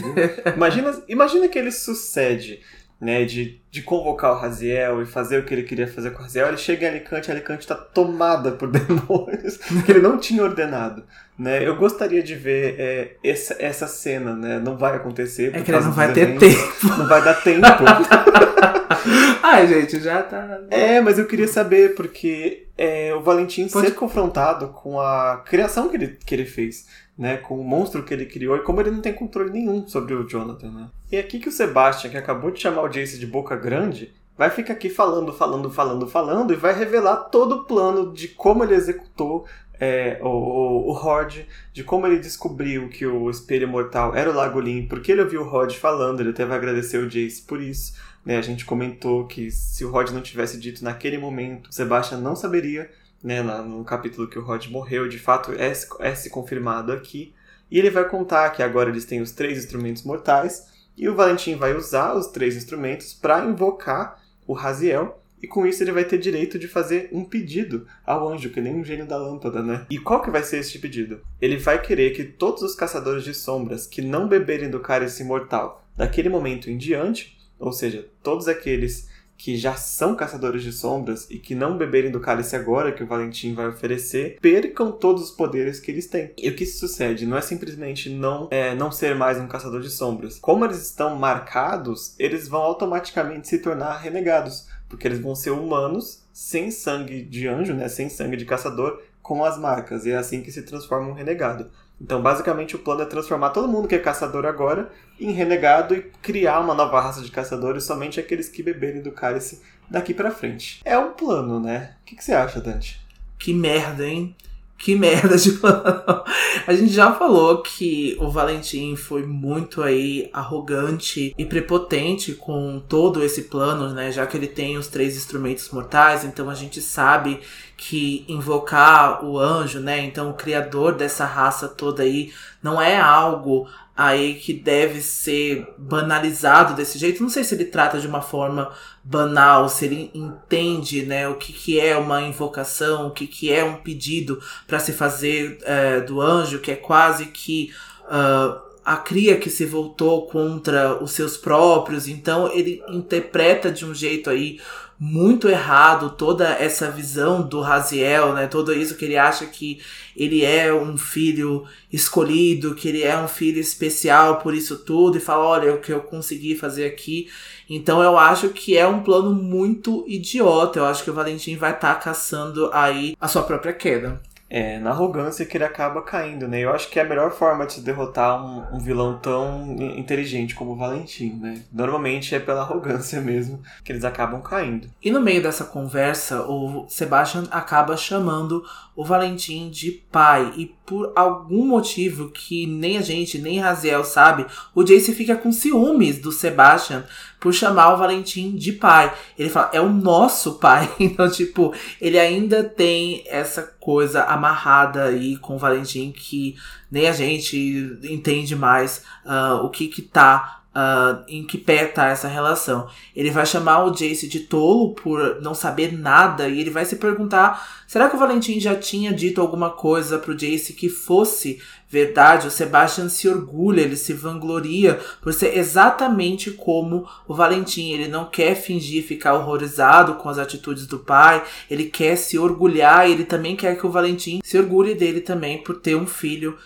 imagina, imagina que ele sucede, né? De, de convocar o Raziel e fazer o que ele queria fazer com o Raziel. Ele chega em Alicante, Alicante tá tomada por demônios que ele não tinha ordenado. Né? Eu gostaria de ver é, essa, essa cena, né? Não vai acontecer. É que ele não vai ter eventos, tempo. Não vai dar tempo. Ai, gente, já tá. É, mas eu queria saber, porque é, o Valentim Pode... ser confrontado com a criação que ele, que ele fez, né? Com o monstro que ele criou e como ele não tem controle nenhum sobre o Jonathan, né? E aqui que o Sebastian, que acabou de chamar o Jace de boca grande, vai ficar aqui falando, falando, falando, falando e vai revelar todo o plano de como ele executou é, o, o, o de como ele descobriu que o espelho mortal era o Lagolin, porque ele ouviu o Rod falando, ele até vai agradecer o Jace por isso. Né? A gente comentou que se o Rod não tivesse dito naquele momento, Sebastian não saberia, né, no capítulo que o Rod morreu, de fato é, é se confirmado aqui. E ele vai contar que agora eles têm os três instrumentos mortais, e o Valentim vai usar os três instrumentos para invocar o Raziel, e com isso ele vai ter direito de fazer um pedido ao anjo, que nem um gênio da lâmpada, né? E qual que vai ser esse pedido? Ele vai querer que todos os caçadores de sombras que não beberem do cálice imortal daquele momento em diante, ou seja, todos aqueles que já são caçadores de sombras e que não beberem do cálice agora que o Valentim vai oferecer, percam todos os poderes que eles têm. E o que sucede não é simplesmente não, é, não ser mais um caçador de sombras. Como eles estão marcados, eles vão automaticamente se tornar renegados porque eles vão ser humanos sem sangue de anjo, né, sem sangue de caçador, com as marcas, e é assim que se transforma um renegado. Então, basicamente, o plano é transformar todo mundo que é caçador agora em renegado e criar uma nova raça de caçadores, somente aqueles que beberem do cálice daqui para frente. É um plano, né? O que, que você acha, Dante? Que merda, hein? que merda de plano. A gente já falou que o Valentim foi muito aí arrogante e prepotente com todo esse plano, né? Já que ele tem os três instrumentos mortais, então a gente sabe que invocar o anjo, né? Então o criador dessa raça toda aí não é algo aí que deve ser banalizado desse jeito. Não sei se ele trata de uma forma banal, se ele entende né, o que, que é uma invocação, o que, que é um pedido para se fazer é, do anjo, que é quase que uh, a cria que se voltou contra os seus próprios. Então ele interpreta de um jeito aí muito errado toda essa visão do Raziel, né? Tudo isso que ele acha que ele é um filho escolhido, que ele é um filho especial por isso tudo e fala, olha, o que eu consegui fazer aqui. Então eu acho que é um plano muito idiota. Eu acho que o Valentim vai estar tá caçando aí a sua própria queda é, na arrogância que ele acaba caindo, né? Eu acho que é a melhor forma de se derrotar um, um, vilão tão inteligente como o Valentim, né? Normalmente é pela arrogância mesmo que eles acabam caindo. E no meio dessa conversa, o Sebastian acaba chamando o Valentim de pai. E por algum motivo que nem a gente, nem Raziel sabe, o Jace fica com ciúmes do Sebastian por chamar o Valentim de pai. Ele fala, é o nosso pai. Então, tipo, ele ainda tem essa coisa amarrada aí com o Valentim que nem a gente entende mais uh, o que que tá Uh, em que pé tá essa relação. Ele vai chamar o Jace de tolo por não saber nada e ele vai se perguntar: será que o Valentim já tinha dito alguma coisa pro Jace que fosse verdade? O Sebastian se orgulha, ele se vangloria por ser exatamente como o Valentim. Ele não quer fingir ficar horrorizado com as atitudes do pai, ele quer se orgulhar ele também quer que o Valentim se orgulhe dele também por ter um filho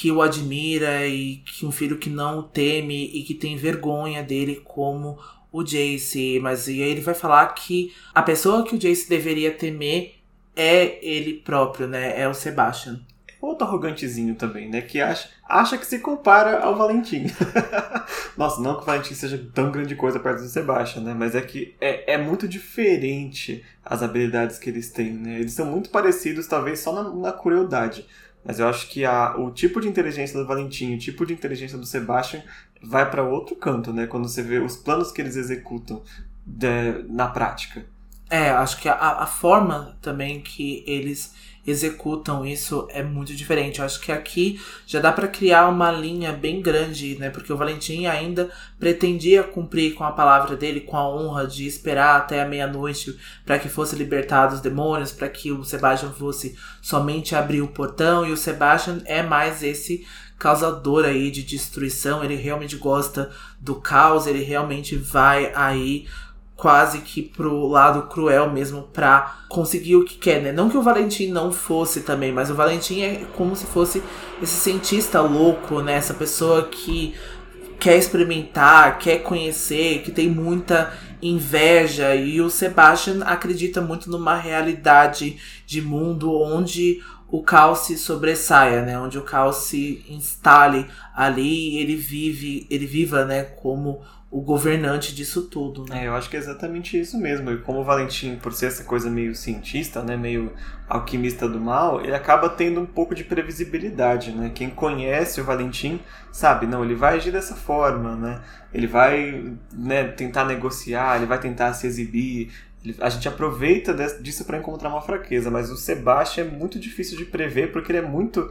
que o admira e que um filho que não o teme e que tem vergonha dele como o Jace, mas e aí ele vai falar que a pessoa que o Jace deveria temer é ele próprio, né? É o Sebastian. Outro arrogantezinho também, né? Que acha, acha que se compara ao Valentim. Nossa, não que o Valentim seja tão grande coisa perto do Sebastian, né? Mas é que é, é muito diferente as habilidades que eles têm, né? Eles são muito parecidos, talvez só na, na crueldade. Mas eu acho que a, o tipo de inteligência do Valentim, o tipo de inteligência do Sebastian vai para outro canto, né? Quando você vê os planos que eles executam de, na prática. É, acho que a, a forma também que eles executam isso é muito diferente. Eu acho que aqui já dá para criar uma linha bem grande, né? Porque o Valentim ainda pretendia cumprir com a palavra dele, com a honra de esperar até a meia-noite para que fosse libertado os demônios, para que o Sebastian fosse somente abrir o portão. E o Sebastian é mais esse causador aí de destruição. Ele realmente gosta do caos, ele realmente vai aí quase que pro lado cruel mesmo pra conseguir o que quer, né? Não que o Valentim não fosse também, mas o Valentim é como se fosse esse cientista louco, né? Essa pessoa que quer experimentar, quer conhecer, que tem muita inveja. E o Sebastian acredita muito numa realidade de mundo onde o caos se sobressaia, né? Onde o caos se instale ali ele vive, ele viva, né, como o governante disso tudo. Né? É, eu acho que é exatamente isso mesmo. E como o Valentim, por ser essa coisa meio cientista, né, meio alquimista do mal, ele acaba tendo um pouco de previsibilidade, né? Quem conhece o Valentim sabe, não, ele vai agir dessa forma, né? Ele vai né, tentar negociar, ele vai tentar se exibir. A gente aproveita disso para encontrar uma fraqueza, mas o Sebastião é muito difícil de prever porque ele é muito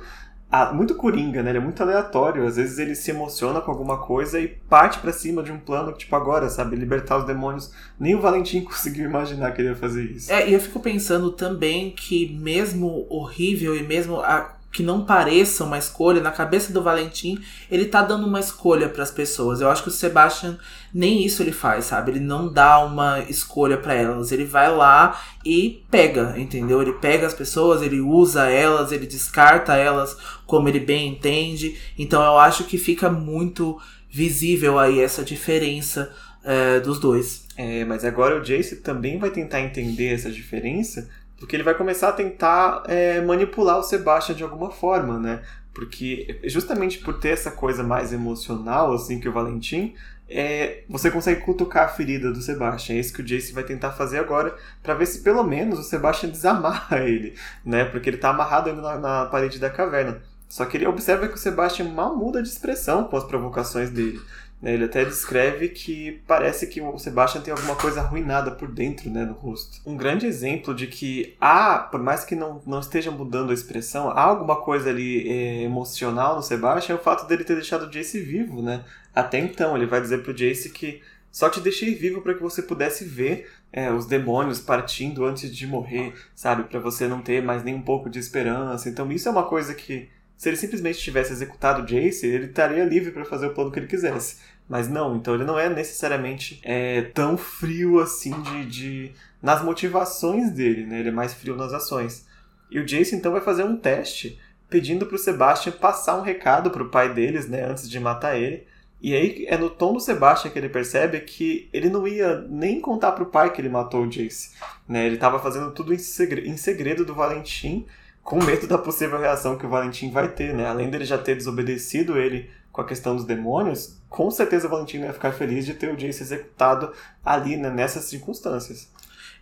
ah, muito coringa, né? Ele é muito aleatório. Às vezes ele se emociona com alguma coisa e parte para cima de um plano tipo, agora, sabe? Libertar os demônios. Nem o Valentim conseguiu imaginar que ele ia fazer isso. É, e eu fico pensando também que, mesmo horrível e mesmo a que não pareça uma escolha, na cabeça do Valentim, ele tá dando uma escolha para as pessoas. Eu acho que o Sebastian nem isso ele faz, sabe? Ele não dá uma escolha para elas. Ele vai lá e pega, entendeu? Ele pega as pessoas, ele usa elas, ele descarta elas como ele bem entende. Então eu acho que fica muito visível aí essa diferença é, dos dois. É, mas agora o Jace também vai tentar entender essa diferença porque ele vai começar a tentar é, manipular o Sebastian de alguma forma, né? Porque justamente por ter essa coisa mais emocional, assim, que o Valentim, é, você consegue cutucar a ferida do Sebastian. É isso que o Jace vai tentar fazer agora, para ver se pelo menos o Sebastian desamarra ele, né? Porque ele tá amarrado ainda na, na parede da caverna. Só que ele observa que o Sebastian mal muda de expressão com as provocações dele. Né? Ele até descreve que parece que o Sebastian tem alguma coisa arruinada por dentro né, no rosto. Um grande exemplo de que há, por mais que não, não esteja mudando a expressão, há alguma coisa ali é, emocional no Sebastian é o fato dele ter deixado o Jace vivo. Né? Até então, ele vai dizer pro Jace que só te deixei vivo para que você pudesse ver é, os demônios partindo antes de morrer, sabe? Para você não ter mais nem um pouco de esperança. Então, isso é uma coisa que se ele simplesmente tivesse executado o Jace, ele estaria livre para fazer o plano que ele quisesse. Mas não, então ele não é necessariamente é, tão frio assim de, de nas motivações dele, né? Ele é mais frio nas ações. E o Jace então vai fazer um teste pedindo para o Sebastian passar um recado para o pai deles, né, antes de matar ele. E aí é no tom do Sebastian que ele percebe que ele não ia nem contar para o pai que ele matou o Jace. Né? Ele estava fazendo tudo em em segredo do Valentim com medo da possível reação que o Valentim vai ter, né? Além dele já ter desobedecido ele com a questão dos demônios, com certeza o Valentim vai ficar feliz de ter o Jace executado ali, né, nessas circunstâncias.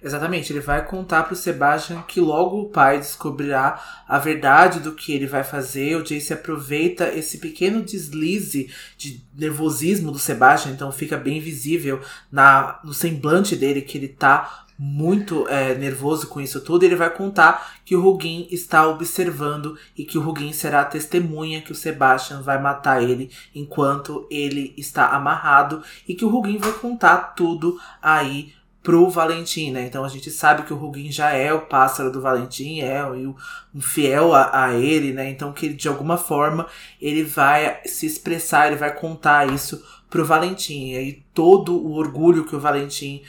Exatamente, ele vai contar pro Sebastian que logo o pai descobrirá a verdade do que ele vai fazer. O Jace aproveita esse pequeno deslize de nervosismo do Sebastian, então fica bem visível na, no semblante dele que ele tá muito é, nervoso com isso tudo, ele vai contar que o Hugin está observando e que o Hugin será a testemunha que o Sebastian vai matar ele enquanto ele está amarrado e que o Hugin vai contar tudo aí pro Valentim, né? Então a gente sabe que o Hugin já é o pássaro do Valentim, é um fiel a, a, ele, né? Então que de alguma forma ele vai se expressar, ele vai contar isso pro Valentim. E aí todo o orgulho que o Valentim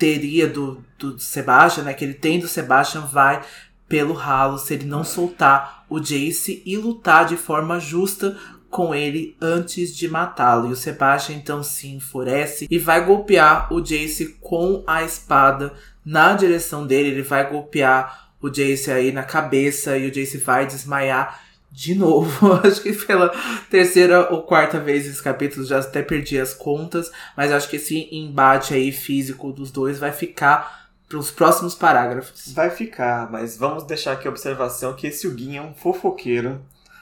teria do, do Sebastian, né? Que ele tem do Sebastian vai pelo ralo se ele não soltar o Jace e lutar de forma justa com ele antes de matá-lo. E o Sebastian então se enfurece e vai golpear o Jace com a espada na direção dele. Ele vai golpear o Jace aí na cabeça e o Jace vai desmaiar de novo. acho que pela terceira ou quarta vez esse capítulo já até perdi as contas, mas acho que esse embate aí físico dos dois vai ficar para os próximos parágrafos. Vai ficar, mas vamos deixar aqui a observação que esse Huguinho é um fofoqueiro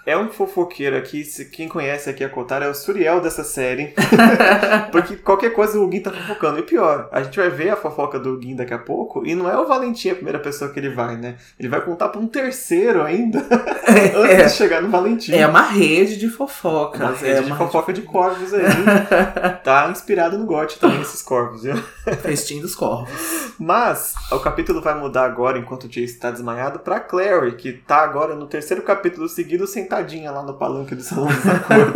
é um fofoqueiro aqui, quem conhece aqui a Cotar é o Suriel dessa série. Porque qualquer coisa o Huguin tá fofocando. E pior, a gente vai ver a fofoca do Huguin daqui a pouco, e não é o Valentim a primeira pessoa que ele vai, né? Ele vai contar pra um terceiro ainda, antes é, de chegar no Valentim. É uma rede de fofocas. Uma rede é de fofoca de corvos aí. tá inspirado no Gotti também, esses corvos, viu? Festim dos corvos. Mas, o capítulo vai mudar agora, enquanto o Jace tá desmaiado, pra Clary, que tá agora no terceiro capítulo seguido, sentada sentadinha lá no palanque do Salão dos Acordos,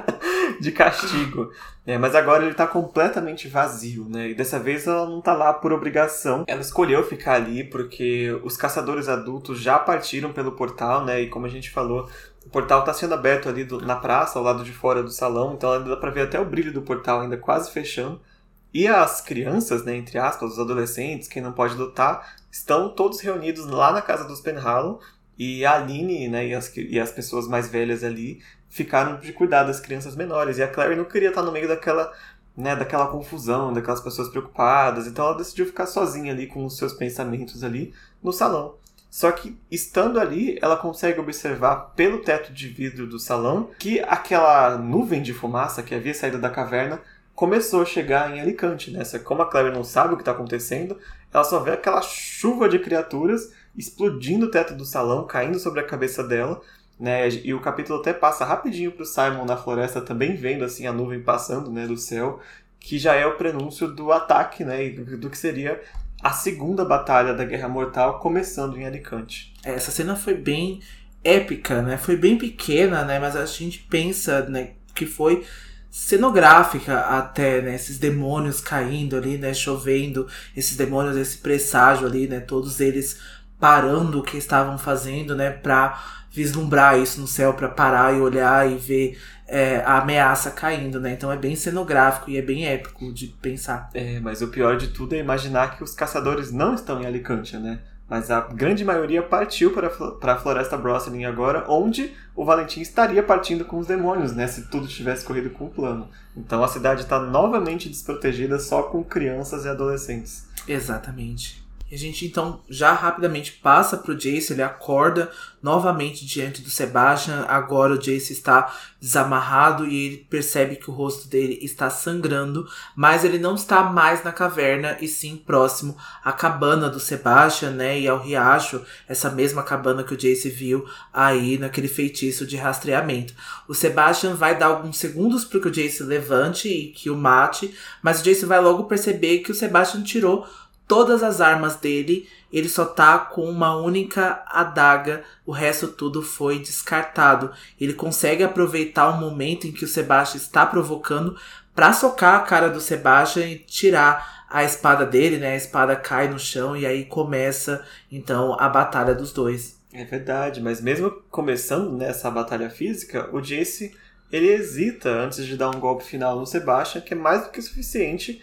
de castigo. É, mas agora ele tá completamente vazio, né? E dessa vez ela não tá lá por obrigação. Ela escolheu ficar ali porque os caçadores adultos já partiram pelo portal, né? E como a gente falou, o portal tá sendo aberto ali do, na praça, ao lado de fora do salão, então ainda dá pra ver até o brilho do portal ainda quase fechando. E as crianças, né, entre aspas, os adolescentes, quem não pode lutar, estão todos reunidos lá na casa dos Penhallow e a Aline né, e, as, e as pessoas mais velhas ali ficaram de cuidar das crianças menores. E a Clary não queria estar no meio daquela, né, daquela confusão, daquelas pessoas preocupadas. Então ela decidiu ficar sozinha ali com os seus pensamentos ali no salão. Só que estando ali, ela consegue observar pelo teto de vidro do salão que aquela nuvem de fumaça que havia saído da caverna começou a chegar em Alicante. Né? Como a Clary não sabe o que está acontecendo, ela só vê aquela chuva de criaturas explodindo o teto do salão, caindo sobre a cabeça dela. Né? E o capítulo até passa rapidinho para o Simon na floresta, também vendo assim a nuvem passando né, do céu, que já é o prenúncio do ataque, né, do que seria a segunda batalha da Guerra Mortal começando em Alicante. É, essa cena foi bem épica, né? Foi bem pequena, né? Mas a gente pensa, né, que foi cenográfica até, né? Esses demônios caindo ali, né? Chovendo, esses demônios, esse presságio ali, né? Todos eles parando o que estavam fazendo, né, para vislumbrar isso no céu, para parar e olhar e ver é, a ameaça caindo, né? Então é bem cenográfico e é bem épico de pensar. É, mas o pior de tudo é imaginar que os caçadores não estão em Alicante, né? Mas a grande maioria partiu para, para a Floresta Brosselin agora, onde o Valentim estaria partindo com os demônios, né? Se tudo tivesse corrido com o plano. Então a cidade está novamente desprotegida só com crianças e adolescentes. Exatamente. A gente então já rapidamente passa pro Jace, ele acorda novamente diante do Sebastian. Agora o Jace está desamarrado e ele percebe que o rosto dele está sangrando, mas ele não está mais na caverna e sim próximo à cabana do Sebastian, né, e ao riacho, essa mesma cabana que o Jace viu aí naquele feitiço de rastreamento. O Sebastian vai dar alguns segundos para que o Jace levante e que o mate, mas o Jace vai logo perceber que o Sebastian tirou todas as armas dele, ele só tá com uma única adaga, o resto tudo foi descartado. Ele consegue aproveitar o momento em que o Sebastian está provocando para socar a cara do Sebastian e tirar a espada dele, né? A espada cai no chão e aí começa então a batalha dos dois. É verdade, mas mesmo começando nessa batalha física, o Jace ele hesita antes de dar um golpe final no Sebastian, que é mais do que suficiente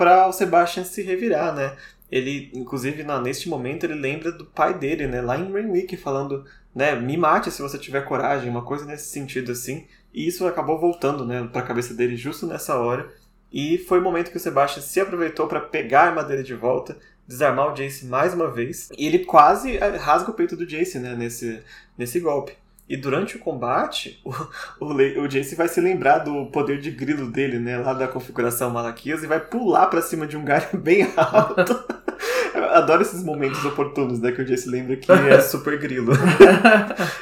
para o Sebastian se revirar, né? Ele, inclusive, na, neste momento, ele lembra do pai dele, né? Lá em Rainwick, falando, né? Me mate se você tiver coragem, uma coisa nesse sentido, assim. E isso acabou voltando, né? Pra cabeça dele justo nessa hora. E foi o momento que o Sebastian se aproveitou para pegar a arma dele de volta, desarmar o Jace mais uma vez. E ele quase eh, rasga o peito do Jace, né? Nesse, nesse golpe. E durante o combate, o, o, o Jace vai se lembrar do poder de grilo dele, né? Lá da configuração Malaquias e vai pular para cima de um galho bem alto. Eu adoro esses momentos oportunos, né? Que o Jace lembra que é super grilo.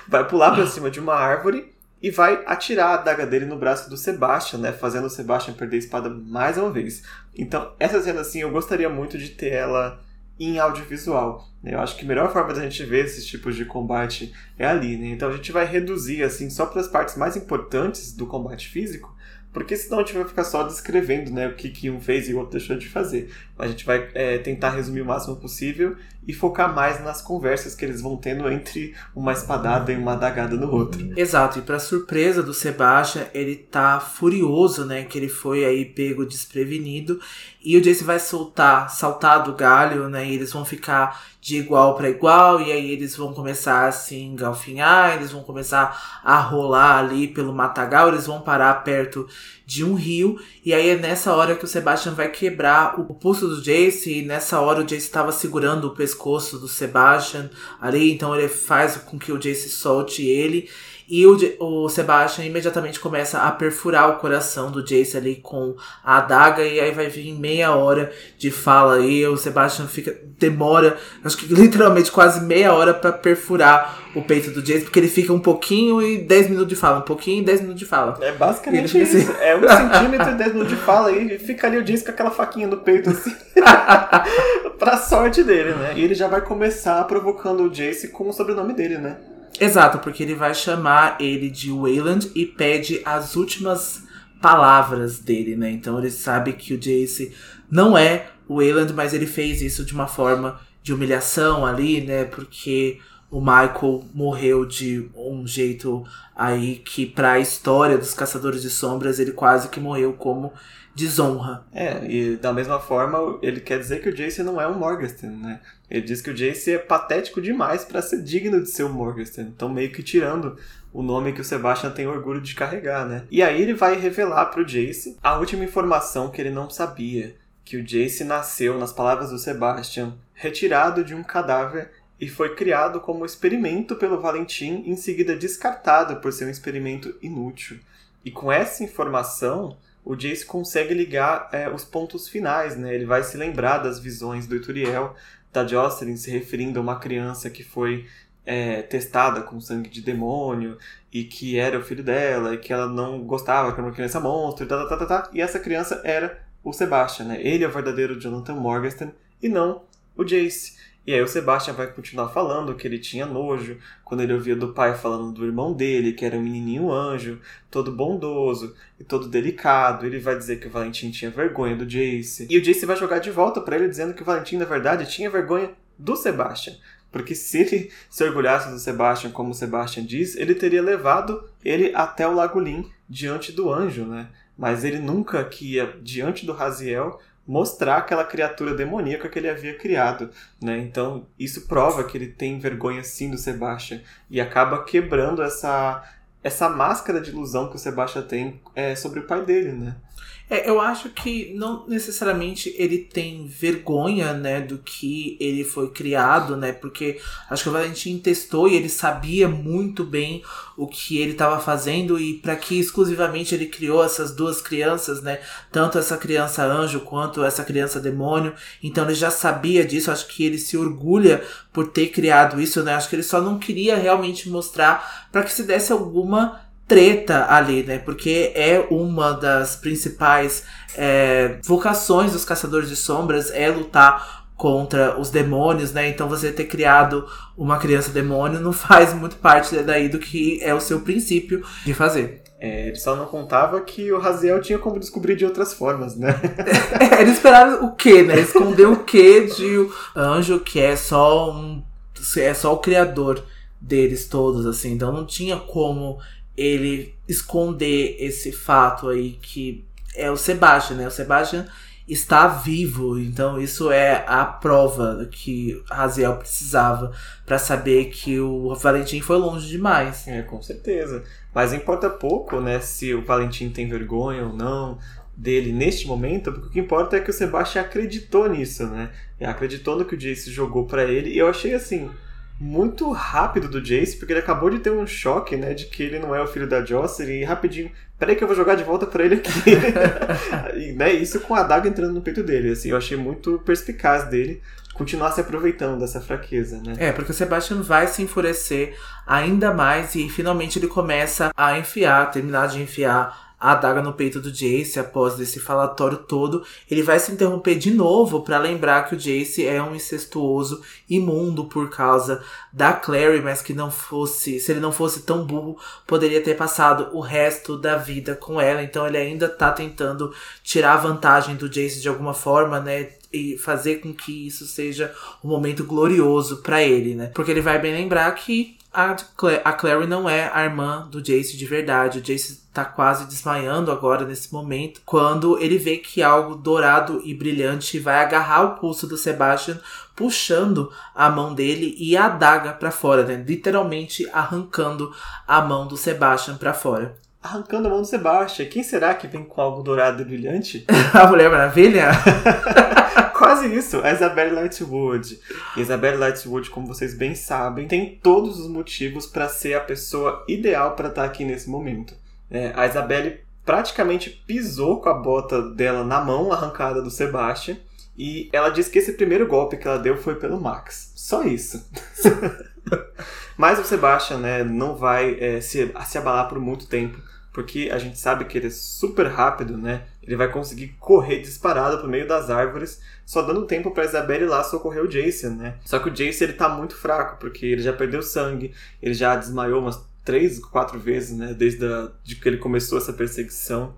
vai pular para cima de uma árvore e vai atirar a adaga dele no braço do Sebastian, né? Fazendo o Sebastian perder a espada mais uma vez. Então, essa cena, assim, eu gostaria muito de ter ela em audiovisual. Né? Eu acho que a melhor forma da gente ver esses tipos de combate é ali. Né? Então a gente vai reduzir assim só para as partes mais importantes do combate físico porque senão a gente vai ficar só descrevendo né, o que, que um fez e o outro deixou de fazer. A gente vai é, tentar resumir o máximo possível e focar mais nas conversas que eles vão tendo entre uma espadada e uma adagada no outro. Exato, e para surpresa do Sebastian, ele tá furioso, né, que ele foi aí pego desprevenido, e o Jace vai soltar, saltar do galho, né, e eles vão ficar de igual para igual, e aí eles vão começar a se engalfinhar, eles vão começar a rolar ali pelo matagal, eles vão parar perto de um rio, e aí é nessa hora que o Sebastian vai quebrar o pulso do Jace, e nessa hora o Jace estava segurando o pescoço do Sebastian ali, então ele faz com que o Jace solte ele, e o, o Sebastian imediatamente começa a perfurar o coração do Jace ali com a adaga. E aí vai vir meia hora de fala aí. O Sebastian fica. Demora, acho que literalmente quase meia hora para perfurar o peito do Jace, porque ele fica um pouquinho e 10 minutos de fala, um pouquinho e 10 minutos de fala. É basicamente isso. Assim. É um centímetro e 10 minutos de fala e fica ali o Jace com aquela faquinha no peito assim. pra sorte dele, né? E ele já vai começar provocando o Jace com o sobrenome dele, né? Exato, porque ele vai chamar ele de Wayland e pede as últimas palavras dele, né? Então ele sabe que o Jace não é Wayland, mas ele fez isso de uma forma de humilhação ali, né? Porque o Michael morreu de um jeito aí que para a história dos Caçadores de Sombras ele quase que morreu como desonra. É, e da mesma forma ele quer dizer que o Jace não é um Morgenstern, né? Ele diz que o Jace é patético demais para ser digno de ser um Morgenstern. Então meio que tirando o nome que o Sebastian tem orgulho de carregar, né? E aí ele vai revelar pro Jace a última informação que ele não sabia, que o Jace nasceu, nas palavras do Sebastian, retirado de um cadáver e foi criado como experimento pelo Valentim, em seguida descartado por ser um experimento inútil. E com essa informação, o Jace consegue ligar é, os pontos finais, né? Ele vai se lembrar das visões do Ituriel, da Jocelyn se referindo a uma criança que foi é, testada com sangue de demônio e que era o filho dela e que ela não gostava, que era uma criança monstro, e, tá, tá, tá, tá, e essa criança era o Sebastian, né? Ele é o verdadeiro Jonathan Morgenstern e não o Jace. E aí o Sebastian vai continuar falando que ele tinha nojo quando ele ouvia do pai falando do irmão dele, que era um menininho anjo, todo bondoso e todo delicado. Ele vai dizer que o Valentim tinha vergonha do Jace. E o Jace vai jogar de volta para ele dizendo que o Valentim, na verdade, tinha vergonha do Sebastian. Porque se ele se orgulhasse do Sebastian, como o Sebastian diz, ele teria levado ele até o Lago Lin diante do anjo, né? Mas ele nunca que ia diante do Raziel mostrar aquela criatura demoníaca que ele havia criado, né? Então, isso prova que ele tem vergonha sim do Sebastian e acaba quebrando essa essa máscara de ilusão que o Sebastian tem é, sobre o pai dele, né? É, eu acho que não necessariamente ele tem vergonha, né, do que ele foi criado, né, porque acho que o Valentim testou e ele sabia muito bem o que ele estava fazendo e para que exclusivamente ele criou essas duas crianças, né, tanto essa criança anjo quanto essa criança demônio. Então ele já sabia disso, acho que ele se orgulha por ter criado isso, né? Acho que ele só não queria realmente mostrar para que se desse alguma treta ali, né? Porque é uma das principais é, vocações dos caçadores de sombras é lutar contra os demônios, né? Então você ter criado uma criança demônio não faz muito parte daí do que é o seu princípio de fazer. É, ele só não contava que o Raziel tinha como descobrir de outras formas, né? é, ele esperava o quê, né? Esconder o quê de um anjo que é só um. é só o criador deles todos, assim. Então não tinha como ele esconder esse fato aí que é o Sebastian, né? O Sebastian está vivo, então isso é a prova que Raziel precisava para saber que o Valentim foi longe demais. É, com certeza. Mas importa pouco, né, se o Valentim tem vergonha ou não dele neste momento, porque o que importa é que o Sebastian acreditou nisso, né? Acreditou no que o Jace jogou para ele e eu achei assim, muito rápido do Jace, porque ele acabou de ter um choque, né, de que ele não é o filho da Jocelyn, e rapidinho, peraí que eu vou jogar de volta para ele aqui. e, né, isso com a adaga entrando no peito dele, assim, eu achei muito perspicaz dele continuar se aproveitando dessa fraqueza, né? É, porque o Sebastian vai se enfurecer ainda mais e finalmente ele começa a enfiar, terminar de enfiar a adaga no peito do Jace após esse falatório todo, ele vai se interromper de novo para lembrar que o Jace é um incestuoso imundo por causa da Clary, mas que não fosse, se ele não fosse tão burro, poderia ter passado o resto da vida com ela. Então ele ainda tá tentando tirar vantagem do Jace de alguma forma, né? e fazer com que isso seja um momento glorioso para ele, né? Porque ele vai bem lembrar que a, a Clary não é a irmã do Jace de verdade. O Jace tá quase desmaiando agora nesse momento, quando ele vê que algo dourado e brilhante vai agarrar o pulso do Sebastian, puxando a mão dele e a adaga para fora, né? Literalmente arrancando a mão do Sebastian para fora. Arrancando a mão do Sebastian. Quem será que vem com algo dourado e brilhante? a Mulher Maravilha? Quase isso, a Isabelle Lightwood. E Isabelle Lightwood, como vocês bem sabem, tem todos os motivos para ser a pessoa ideal para estar tá aqui nesse momento. É, a Isabelle praticamente pisou com a bota dela na mão arrancada do Sebastian. E ela disse que esse primeiro golpe que ela deu foi pelo Max. Só isso. Mas o Sebastian né, não vai é, se, se abalar por muito tempo porque a gente sabe que ele é super rápido, né? Ele vai conseguir correr disparado pro meio das árvores, só dando tempo para Isabelle lá socorrer o Jason, né? Só que o Jason ele tá muito fraco, porque ele já perdeu sangue, ele já desmaiou umas três, quatro vezes, né? Desde a, de que ele começou essa perseguição.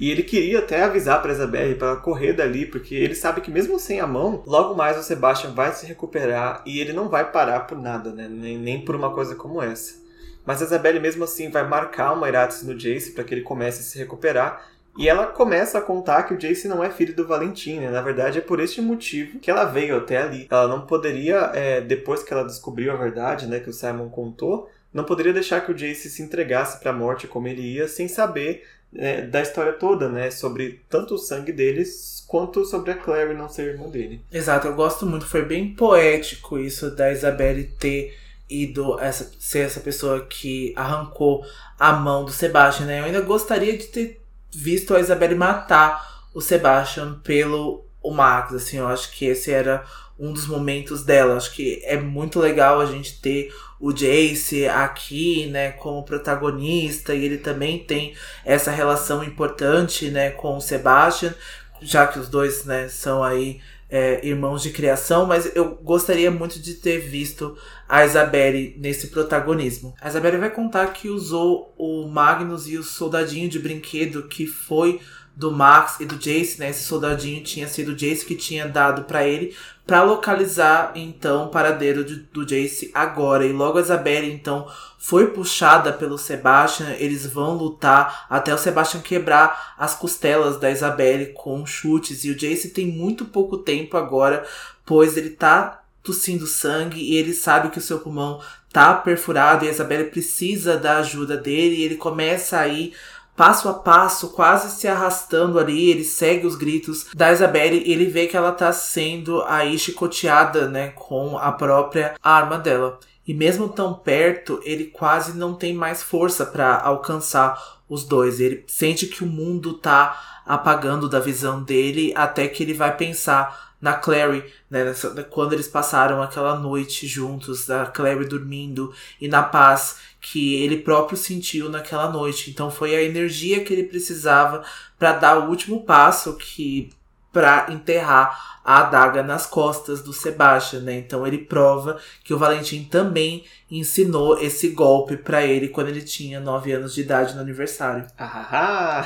E ele queria até avisar para Isabelle para correr dali, porque ele sabe que mesmo sem a mão, logo mais o Sebastian vai se recuperar e ele não vai parar por nada, né? Nem, nem por uma coisa como essa. Mas a Isabelle mesmo assim vai marcar uma Iratis no Jace para que ele comece a se recuperar. E ela começa a contar que o Jace não é filho do Valentim, né? Na verdade, é por este motivo que ela veio até ali. Ela não poderia, é, depois que ela descobriu a verdade, né, que o Simon contou, não poderia deixar que o Jace se entregasse para a morte como ele ia, sem saber é, da história toda, né? Sobre tanto o sangue deles quanto sobre a Clary não ser irmã dele. Exato, eu gosto muito. Foi bem poético isso da Isabelle ter ido essa, ser essa pessoa que arrancou a mão do Sebastian, né? Eu ainda gostaria de ter visto a Isabelle matar o Sebastian pelo o Max, assim, eu acho que esse era um dos momentos dela. Acho que é muito legal a gente ter o Jace aqui, né, como protagonista, e ele também tem essa relação importante, né, com o Sebastian, já que os dois, né, são aí é, irmãos de criação, mas eu gostaria muito de ter visto a Isabelle nesse protagonismo. A Isabelle vai contar que usou o Magnus e o soldadinho de brinquedo que foi do Max e do Jace, né? Esse soldadinho tinha sido o Jace que tinha dado para ele para localizar então o paradeiro de, do Jace agora. E logo a Isabelle então foi puxada pelo Sebastian, eles vão lutar até o Sebastian quebrar as costelas da Isabelle com chutes e o Jace tem muito pouco tempo agora, pois ele tá tossindo sangue e ele sabe que o seu pulmão tá perfurado e a Isabelle precisa da ajuda dele e ele começa a ir passo a passo, quase se arrastando ali, ele segue os gritos da Isabelle e ele vê que ela tá sendo aí chicoteada, né, com a própria arma dela. E mesmo tão perto, ele quase não tem mais força para alcançar os dois. Ele sente que o mundo tá apagando da visão dele até que ele vai pensar na Clary, né, nessa, quando eles passaram aquela noite juntos, a Clary dormindo e na paz que ele próprio sentiu naquela noite. Então foi a energia que ele precisava para dar o último passo que para enterrar a adaga nas costas do Sebastian, né? Então ele prova que o Valentim também ensinou esse golpe para ele quando ele tinha 9 anos de idade no aniversário. Ah,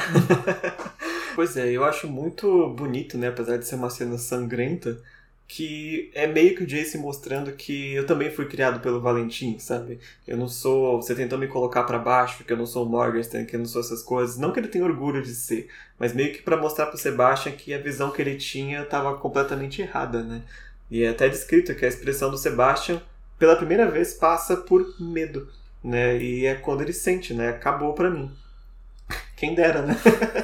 pois é, eu acho muito bonito, né? Apesar de ser uma cena sangrenta, que é meio que o Jace mostrando que eu também fui criado pelo Valentim, sabe? Eu não sou. Você tentou me colocar para baixo porque eu não sou o Morgenstern, que eu não sou essas coisas. Não que ele tenha orgulho de ser, mas meio que para mostrar pro Sebastian que a visão que ele tinha estava completamente errada, né? E é até descrito que a expressão do Sebastian, pela primeira vez, passa por medo, né? E é quando ele sente, né? Acabou para mim. Quem dera, né?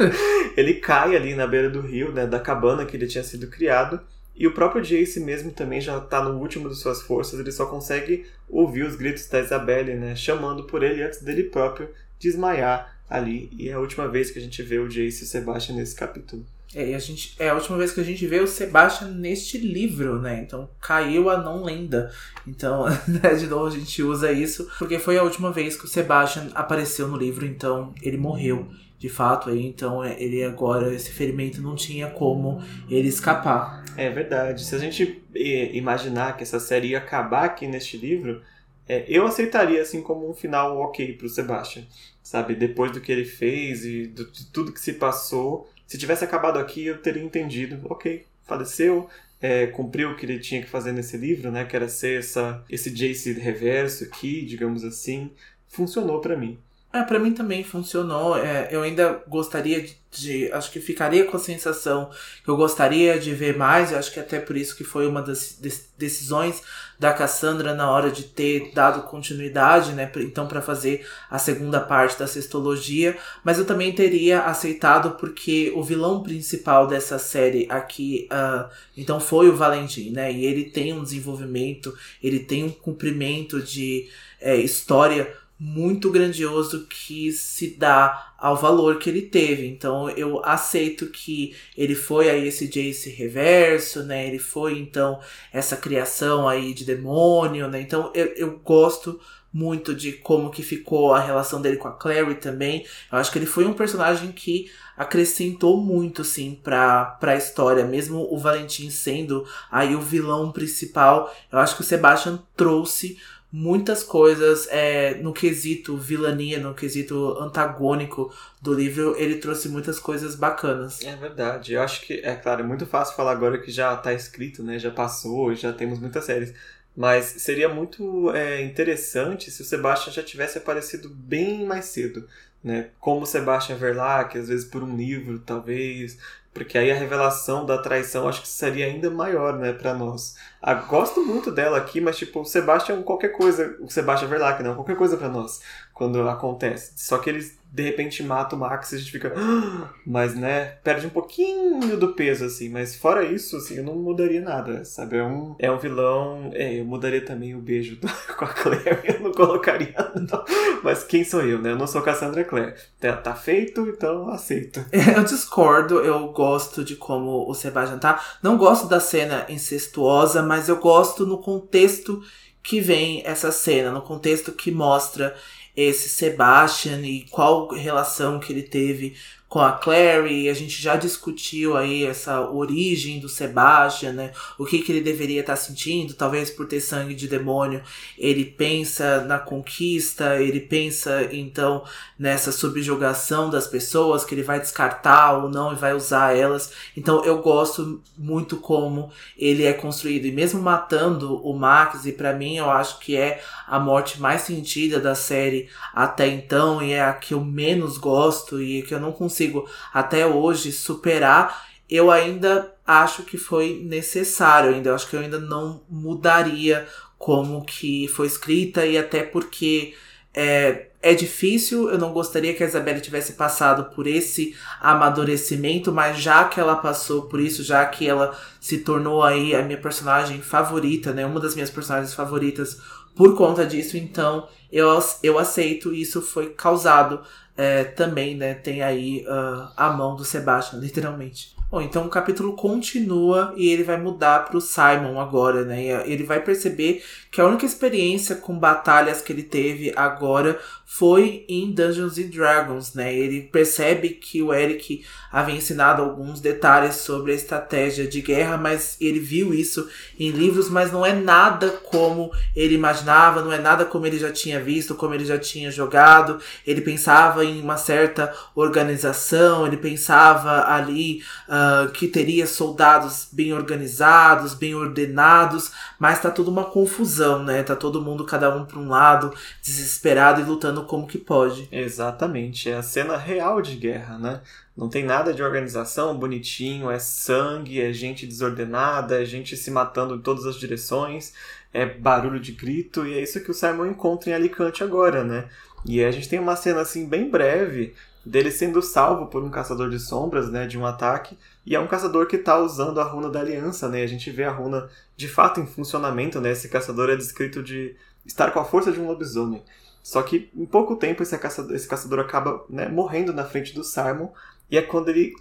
ele cai ali na beira do rio, né? Da cabana que ele tinha sido criado e o próprio Jace mesmo também já está no último de suas forças, ele só consegue ouvir os gritos da Isabelle, né, chamando por ele antes dele próprio desmaiar ali. E é a última vez que a gente vê o Jace e o Sebastian nesse capítulo. É, a gente, é a última vez que a gente vê o Sebastian neste livro, né? Então caiu a não lenda. Então, né, de novo a gente usa isso, porque foi a última vez que o Sebastian apareceu no livro, então ele morreu de fato aí, então é, ele agora, esse ferimento não tinha como ele escapar. É verdade. Se a gente imaginar que essa série ia acabar aqui neste livro, é, eu aceitaria assim como um final ok pro Sebastian. Sabe, depois do que ele fez e do, de tudo que se passou, se tivesse acabado aqui eu teria entendido, ok, faleceu, é, cumpriu o que ele tinha que fazer nesse livro, né, que era ser essa, esse Jace reverso aqui, digamos assim, funcionou para mim. É, para mim também funcionou. É, eu ainda gostaria de, de, Acho que ficaria com a sensação que eu gostaria de ver mais. Eu acho que até por isso que foi uma das decisões da Cassandra na hora de ter dado continuidade, né? Então, para fazer a segunda parte da sextologia. Mas eu também teria aceitado porque o vilão principal dessa série aqui, uh, então, foi o Valentim, né? E ele tem um desenvolvimento, ele tem um cumprimento de é, história muito grandioso que se dá ao valor que ele teve. Então eu aceito que ele foi aí esse Jace reverso, né? Ele foi então essa criação aí de demônio, né? Então eu, eu gosto muito de como que ficou a relação dele com a Clary também. Eu acho que ele foi um personagem que acrescentou muito, assim, pra, pra história. Mesmo o Valentim sendo aí o vilão principal, eu acho que o Sebastian trouxe muitas coisas é, no quesito vilania, no quesito antagônico do livro, ele trouxe muitas coisas bacanas. É verdade. Eu acho que, é claro, é muito fácil falar agora que já está escrito, né? Já passou, já temos muitas séries. Mas seria muito é, interessante se o Sebastian já tivesse aparecido bem mais cedo. Né? Como Sebastian Verlac, às vezes por um livro, talvez, porque aí a revelação da traição acho que seria ainda maior, né, para nós. Ah, gosto muito dela aqui, mas tipo, o Sebastian qualquer coisa, o Sebastian Verlac, não, qualquer coisa para nós quando acontece. Só que eles de repente matam o Max e a gente fica, ah! mas né, perde um pouquinho do peso assim, mas fora isso, assim, eu não mudaria nada, sabe? É um, é um vilão, é, eu mudaria também o beijo do, com a Claire, eu não colocaria não. Mas quem sou eu, né? Eu não sou Cassandra Clare. Tá, tá feito, então aceito. Eu discordo, eu gosto de como o Sebastian tá. Não gosto da cena incestuosa, mas eu gosto no contexto que vem essa cena, no contexto que mostra esse Sebastian e qual relação que ele teve com a Clary, a gente já discutiu aí essa origem do Sebastian, né? O que, que ele deveria estar tá sentindo, talvez por ter sangue de demônio, ele pensa na conquista, ele pensa então nessa subjugação das pessoas, que ele vai descartar ou não e vai usar elas. Então eu gosto muito como ele é construído. E mesmo matando o Max, e para mim eu acho que é a morte mais sentida da série até então, e é a que eu menos gosto e que eu não consigo consigo até hoje superar, eu ainda acho que foi necessário, ainda. Acho que eu ainda não mudaria como que foi escrita e até porque é, é difícil, eu não gostaria que a Isabelle tivesse passado por esse amadurecimento, mas já que ela passou por isso, já que ela se tornou aí a minha personagem favorita, né, uma das minhas personagens favoritas por conta disso, então eu, eu aceito, isso foi causado é, também, né, tem aí uh, a mão do Sebastian, literalmente. Bom, então o capítulo continua e ele vai mudar para o Simon agora, né? Ele vai perceber que a única experiência com batalhas que ele teve agora foi em Dungeons and Dragons, né? Ele percebe que o Eric havia ensinado alguns detalhes sobre a estratégia de guerra, mas ele viu isso em livros, mas não é nada como ele imaginava, não é nada como ele já tinha visto, como ele já tinha jogado. Ele pensava em uma certa organização, ele pensava ali uh, que teria soldados bem organizados, bem ordenados, mas tá tudo uma confusão, né? Tá todo mundo, cada um para um lado, desesperado e lutando como que pode. Exatamente, é a cena real de guerra, né? Não tem nada de organização bonitinho, é sangue, é gente desordenada, é gente se matando em todas as direções, é barulho de grito, e é isso que o Simon encontra em Alicante agora, né? E a gente tem uma cena assim bem breve dele sendo salvo por um caçador de sombras, né, de um ataque, e é um caçador que está usando a runa da aliança, né? A gente vê a runa de fato em funcionamento, né? Esse caçador é descrito de estar com a força de um lobisomem. Só que em pouco tempo esse caçador, esse caçador acaba né, morrendo na frente do Simon, e é quando ele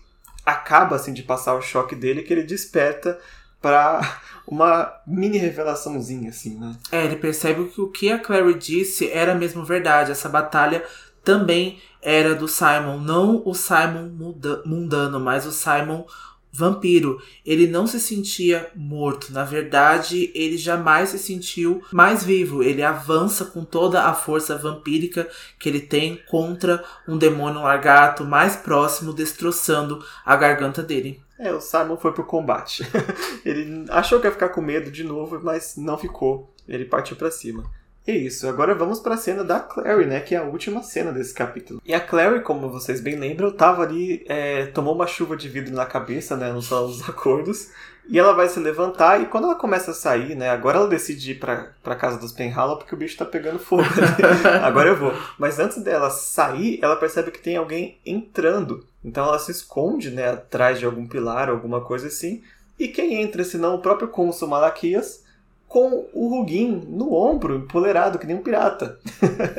acaba assim de passar o choque dele que ele desperta para uma mini revelaçãozinha assim, né? É, ele percebe que o que a Clary disse era mesmo verdade. Essa batalha também era do Simon, não o Simon mundano, mas o Simon vampiro. Ele não se sentia morto, na verdade, ele jamais se sentiu mais vivo. Ele avança com toda a força vampírica que ele tem contra um demônio largato mais próximo, destroçando a garganta dele. É, o Simon foi pro combate. ele achou que ia ficar com medo de novo, mas não ficou. Ele partiu para cima. É isso, agora vamos para a cena da Clary, né? Que é a última cena desse capítulo. E a Clary, como vocês bem lembram, tava ali, é, tomou uma chuva de vidro na cabeça, né? No salão dos acordos. E ela vai se levantar e quando ela começa a sair, né? Agora ela decide ir pra, pra casa dos Penhala porque o bicho tá pegando fogo. Né? agora eu vou. Mas antes dela sair, ela percebe que tem alguém entrando. Então ela se esconde, né? Atrás de algum pilar, alguma coisa assim. E quem entra, senão o próprio cônsul Malaquias, com o Rugin no ombro, empolerado, que nem um pirata.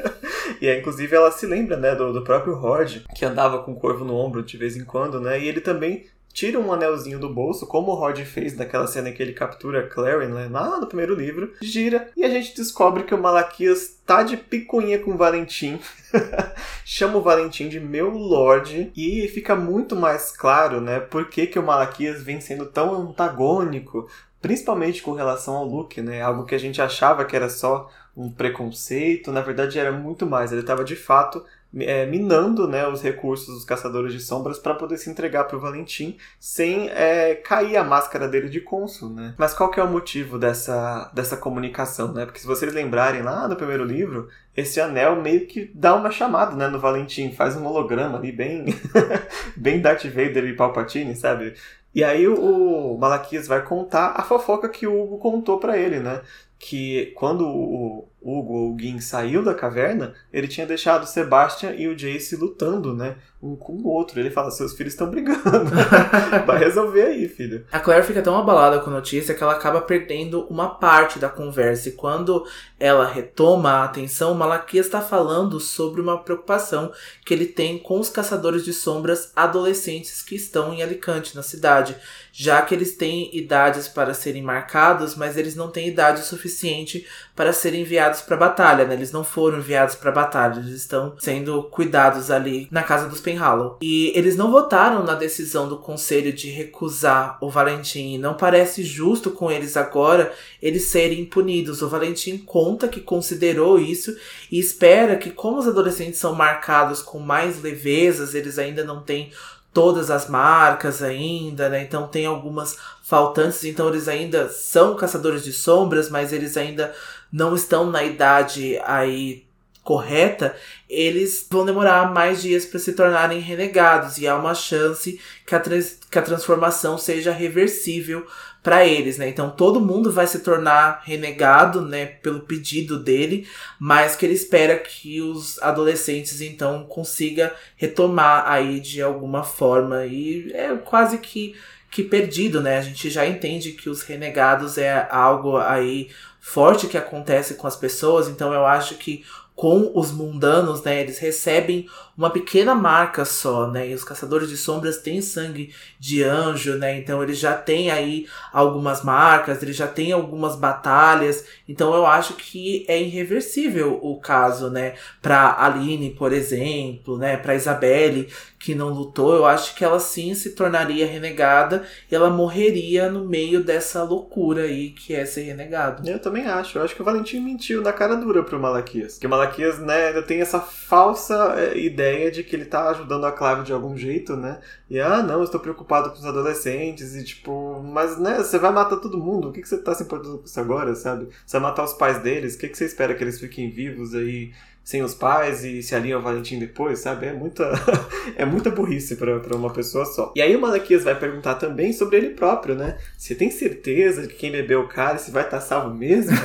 e aí, inclusive, ela se lembra, né, do, do próprio Horde, que andava com o corvo no ombro de vez em quando, né, e ele também tira um anelzinho do bolso, como o Horde fez naquela cena em que ele captura Clary, né, lá no primeiro livro, gira, e a gente descobre que o Malaquias tá de picuinha com o Valentim, chama o Valentim de meu Lorde, e fica muito mais claro, né, por que, que o Malaquias vem sendo tão antagônico principalmente com relação ao look, né? Algo que a gente achava que era só um preconceito, na verdade era muito mais. Ele estava de fato é, minando né, os recursos dos caçadores de sombras para poder se entregar para o Valentim sem é, cair a máscara dele de cônsul, né? Mas qual que é o motivo dessa, dessa comunicação, né? Porque se vocês lembrarem lá no primeiro livro, esse anel meio que dá uma chamada né, no Valentim, faz um holograma ali bem, bem Darth Vader e Palpatine, sabe? E aí o Malaquias vai contar a fofoca que o Hugo contou para ele, né? Que quando o Hugo, o Gin, saiu da caverna, ele tinha deixado o Sebastian e o Jace lutando, né? Um com o outro. Ele fala: seus filhos estão brigando. Vai resolver aí, filho. A Claire fica tão abalada com a notícia que ela acaba perdendo uma parte da conversa. E quando ela retoma a atenção, Malaquias está falando sobre uma preocupação que ele tem com os caçadores de sombras adolescentes que estão em Alicante, na cidade. Já que eles têm idades para serem marcados, mas eles não têm idade suficiente para serem enviados para batalha, né? Eles não foram enviados para batalha, eles estão sendo cuidados ali na casa dos Penhallow. E eles não votaram na decisão do conselho de recusar o Valentim. Não parece justo com eles agora eles serem punidos. O Valentim conta que considerou isso e espera que, como os adolescentes são marcados com mais levezas, eles ainda não têm todas as marcas ainda, né? Então tem algumas faltantes, então eles ainda são caçadores de sombras, mas eles ainda não estão na idade aí correta, eles vão demorar mais dias para se tornarem renegados e há uma chance que a, que a transformação seja reversível para eles, né? Então todo mundo vai se tornar renegado, né, pelo pedido dele, mas que ele espera que os adolescentes então consiga retomar aí de alguma forma e é quase que que perdido, né? A gente já entende que os renegados é algo aí forte que acontece com as pessoas, então eu acho que com os mundanos, né, eles recebem uma pequena marca só, né? E os caçadores de sombras têm sangue de anjo, né? Então eles já têm aí algumas marcas, eles já têm algumas batalhas. Então eu acho que é irreversível o caso, né? Para Aline, por exemplo, né? Para Isabelle, que não lutou, eu acho que ela sim se tornaria renegada e ela morreria no meio dessa loucura aí que é ser renegado. Eu também acho. Eu acho que o Valentim mentiu na cara dura pro Malaquias. Que Malaquias, né, tem essa falsa é, ideia de que ele tá ajudando a Clave de algum jeito, né? E ah, não, estou preocupado com os adolescentes e tipo, mas né, você vai matar todo mundo. O que, que você tá se importando com isso agora, sabe? Você vai matar os pais deles? O que, que você espera que eles fiquem vivos aí? sem os pais e se alinha ao Valentim depois, sabe? É muita, é muita burrice para uma pessoa só. E aí o Malaquias vai perguntar também sobre ele próprio, né? Você tem certeza de que quem bebeu o se vai estar tá salvo mesmo?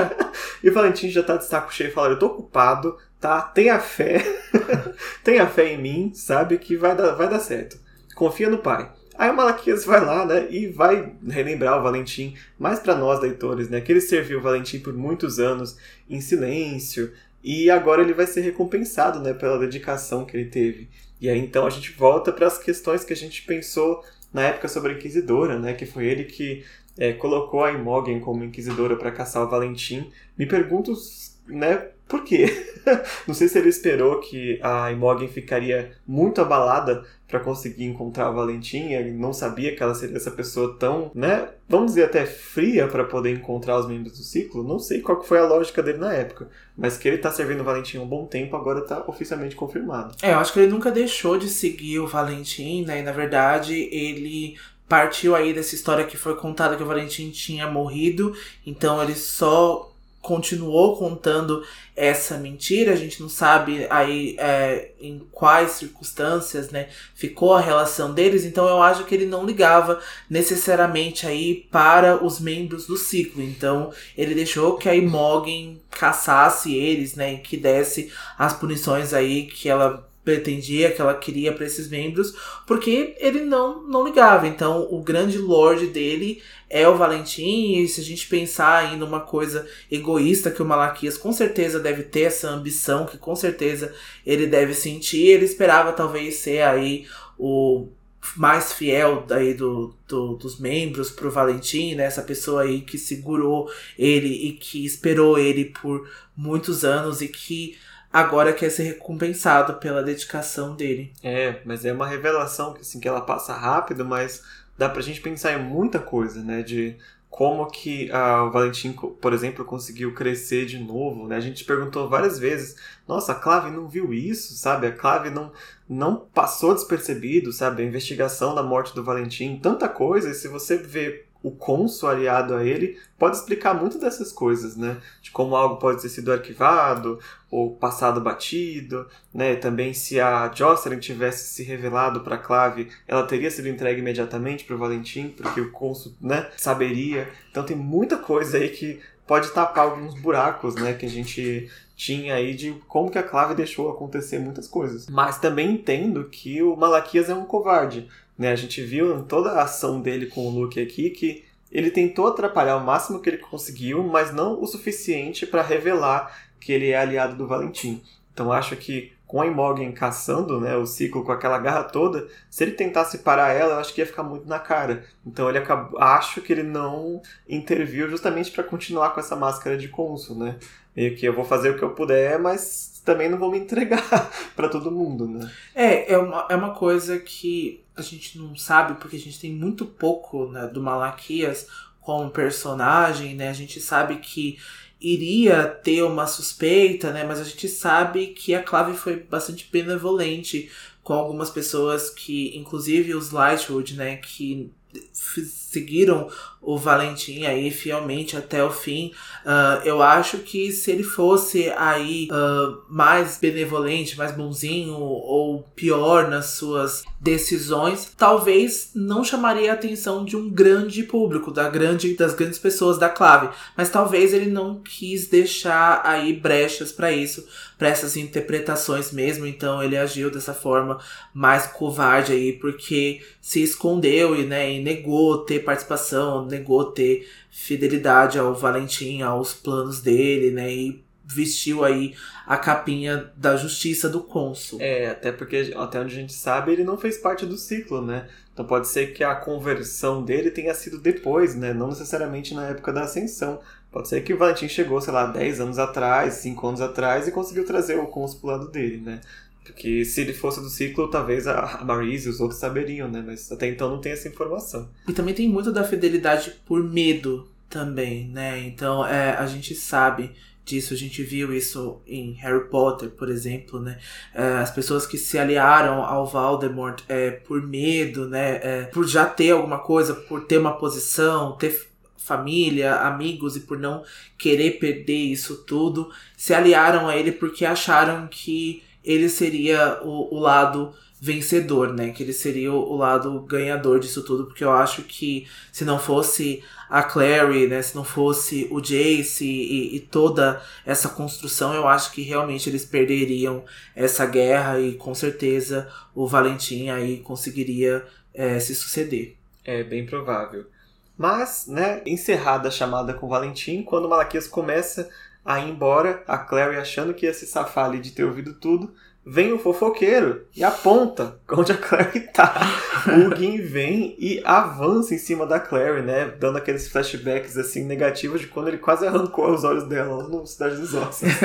e o Valentim já tá de saco cheio e fala: Eu tô ocupado, tá? Tenha fé, tenha fé em mim, sabe? Que vai dar, vai dar certo. Confia no pai. Aí o Malaquias vai lá, né, e vai relembrar o Valentim, mais para nós leitores, né, que ele serviu o Valentim por muitos anos em silêncio, e agora ele vai ser recompensado né, pela dedicação que ele teve. E aí então a gente volta para as questões que a gente pensou na época sobre a Inquisidora, né, que foi ele que é, colocou a Imogen como Inquisidora para caçar o Valentim. Me pergunto né, por quê? Não sei se ele esperou que a Imogen ficaria muito abalada para conseguir encontrar a Valentim, ele não sabia que ela seria essa pessoa tão, né, vamos dizer até fria para poder encontrar os membros do ciclo. Não sei qual foi a lógica dele na época, mas que ele tá servindo o Valentim um bom tempo agora tá oficialmente confirmado. É, eu acho que ele nunca deixou de seguir o Valentim, né? E na verdade, ele partiu aí dessa história que foi contada que o Valentim tinha morrido, então ele só continuou contando essa mentira, a gente não sabe aí é, em quais circunstâncias, né, ficou a relação deles, então eu acho que ele não ligava necessariamente aí para os membros do ciclo, então ele deixou que a Imogen caçasse eles, né, e que desse as punições aí que ela pretendia, que ela queria para esses membros, porque ele não, não ligava. Então, o grande lord dele é o Valentim, e se a gente pensar em uma coisa egoísta que o Malaquias com certeza deve ter essa ambição, que com certeza ele deve sentir, ele esperava talvez ser aí o mais fiel daí do, do, dos membros pro Valentim, né? Essa pessoa aí que segurou ele e que esperou ele por muitos anos e que agora quer ser recompensado pela dedicação dele. É, mas é uma revelação que assim que ela passa rápido, mas dá pra gente pensar em muita coisa, né, de como que o Valentim, por exemplo, conseguiu crescer de novo, né? A gente perguntou várias vezes, nossa, a Clave não viu isso, sabe? A Clave não, não passou despercebido, sabe? A investigação da morte do Valentim, tanta coisa, e se você vê o cônsul aliado a ele pode explicar muito dessas coisas, né? De como algo pode ter sido arquivado ou passado batido, né? Também se a Jocelyn tivesse se revelado para Clave, ela teria sido entregue imediatamente para o Valentim, porque o cônsul, né, saberia. Então tem muita coisa aí que pode tapar alguns buracos, né, que a gente tinha aí de como que a Clave deixou acontecer muitas coisas. Mas também entendo que o Malaquias é um covarde, né? A gente viu toda a ação dele com o Luke aqui que ele tentou atrapalhar o máximo que ele conseguiu, mas não o suficiente para revelar que ele é aliado do Valentim. Então acho que com a Imogen caçando né, o ciclo com aquela garra toda, se ele tentasse parar ela, eu acho que ia ficar muito na cara. Então ele acabou, acho que ele não interviu justamente para continuar com essa máscara de cônsul, né? Meio que eu vou fazer o que eu puder, mas também não vou me entregar para todo mundo, né? É, é uma, é uma coisa que a gente não sabe, porque a gente tem muito pouco né, do Malaquias como personagem, né? A gente sabe que iria ter uma suspeita, né? Mas a gente sabe que a Clave foi bastante benevolente com algumas pessoas que, inclusive os Lightwood, né? Que seguiram o Valentim aí fielmente até o fim. Uh, eu acho que se ele fosse aí uh, mais benevolente, mais bonzinho ou pior nas suas decisões, talvez não chamaria a atenção de um grande público, da grande, das grandes pessoas da clave. Mas talvez ele não quis deixar aí brechas para isso, para essas interpretações mesmo. Então ele agiu dessa forma mais covarde aí, porque se escondeu e, né, e negou ter participação, negou ter fidelidade ao Valentim, aos planos dele, né? E vestiu aí a capinha da justiça do cônsul. É, até porque até onde a gente sabe, ele não fez parte do ciclo, né? Então pode ser que a conversão dele tenha sido depois, né? Não necessariamente na época da ascensão. Pode ser que o Valentim chegou, sei lá, 10 anos atrás, 5 anos atrás e conseguiu trazer o cônsul pro lado dele, né? Porque se ele fosse do ciclo, talvez a Marise e os outros saberiam, né? Mas até então não tem essa informação. E também tem muito da fidelidade por medo também, né? Então é, a gente sabe disso, a gente viu isso em Harry Potter, por exemplo, né? É, as pessoas que se aliaram ao Voldemort é, por medo, né? É, por já ter alguma coisa, por ter uma posição, ter família, amigos e por não querer perder isso tudo, se aliaram a ele porque acharam que ele seria o, o lado vencedor, né? Que ele seria o, lado ganhador disso tudo, porque eu acho que se não fosse a Clary, né? Se não fosse o Jace e, e, toda essa construção, eu acho que realmente eles perderiam essa guerra e com certeza o Valentim aí conseguiria é, se suceder. É bem provável. Mas, né, encerrada a chamada com Valentim, quando Malaquias começa a ir embora, a Clary achando que ia se safar ali de ter ouvido tudo, vem o fofoqueiro e aponta onde a Clary tá. O Gin vem e avança em cima da Clary, né? Dando aqueles flashbacks assim negativos de quando ele quase arrancou os olhos dela no Cidade dos Ossos.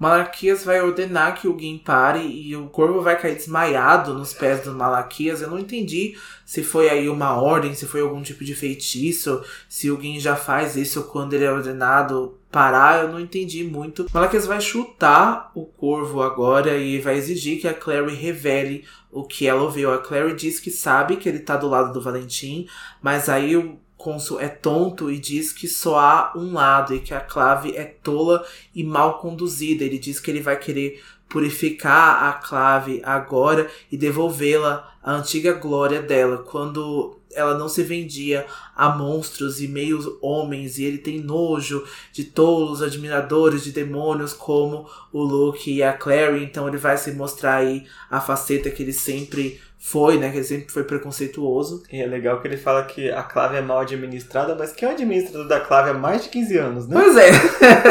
Malaquias vai ordenar que o Gin pare e o corvo vai cair desmaiado nos pés do Malaquias. Eu não entendi se foi aí uma ordem, se foi algum tipo de feitiço, se o Gin já faz isso quando ele é ordenado parar, eu não entendi muito. Malaquias vai chutar o corvo agora e vai exigir que a Clary revele o que ela ouviu. A Clary diz que sabe que ele tá do lado do Valentim, mas aí o Consul é tonto e diz que só há um lado e que a clave é tola e mal conduzida. Ele diz que ele vai querer purificar a clave agora e devolvê-la à antiga glória dela, quando ela não se vendia a monstros e meios homens, e ele tem nojo de tolos, admiradores de demônios como o Luke e a Clary, então ele vai se mostrar aí a faceta que ele sempre foi, né? Que ele sempre foi preconceituoso. E é legal que ele fala que a clave é mal administrada, mas quem é o administrador da clave há mais de 15 anos, né? Pois é.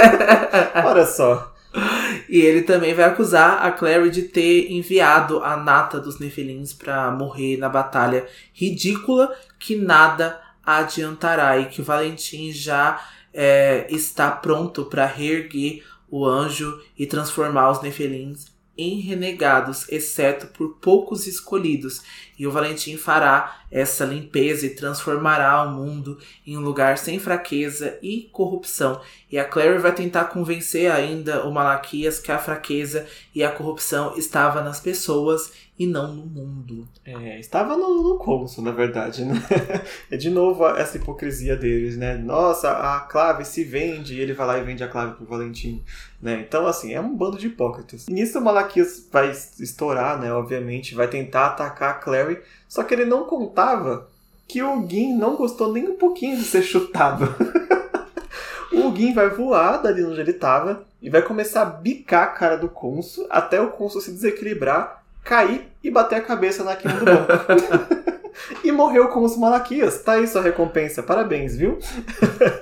Olha só. E ele também vai acusar a Clary de ter enviado a nata dos Nefelins para morrer na batalha ridícula que nada adiantará e que Valentim já é, está pronto para reerguer o anjo e transformar os Nefelins em renegados, exceto por poucos escolhidos, e o Valentim fará essa limpeza e transformará o mundo em um lugar sem fraqueza e corrupção. E a Clary vai tentar convencer ainda o Malaquias que a fraqueza e a corrupção estava nas pessoas e não no mundo. É, estava no, no na verdade, né? É de novo essa hipocrisia deles, né? Nossa, a clave se vende e ele vai lá e vende a clave pro Valentim, né? Então, assim, é um bando de hipócritas. E nisso o Malaquias vai estourar, né? Obviamente, vai tentar atacar a Clary, só que ele não contava que o Gin não gostou nem um pouquinho de ser chutado. o Gin vai voar dali onde ele estava e vai começar a bicar a cara do Consul até o Consul se desequilibrar, cair e bater a cabeça na quina do banco. e morreu com os Malaquias. Tá aí sua recompensa. Parabéns, viu?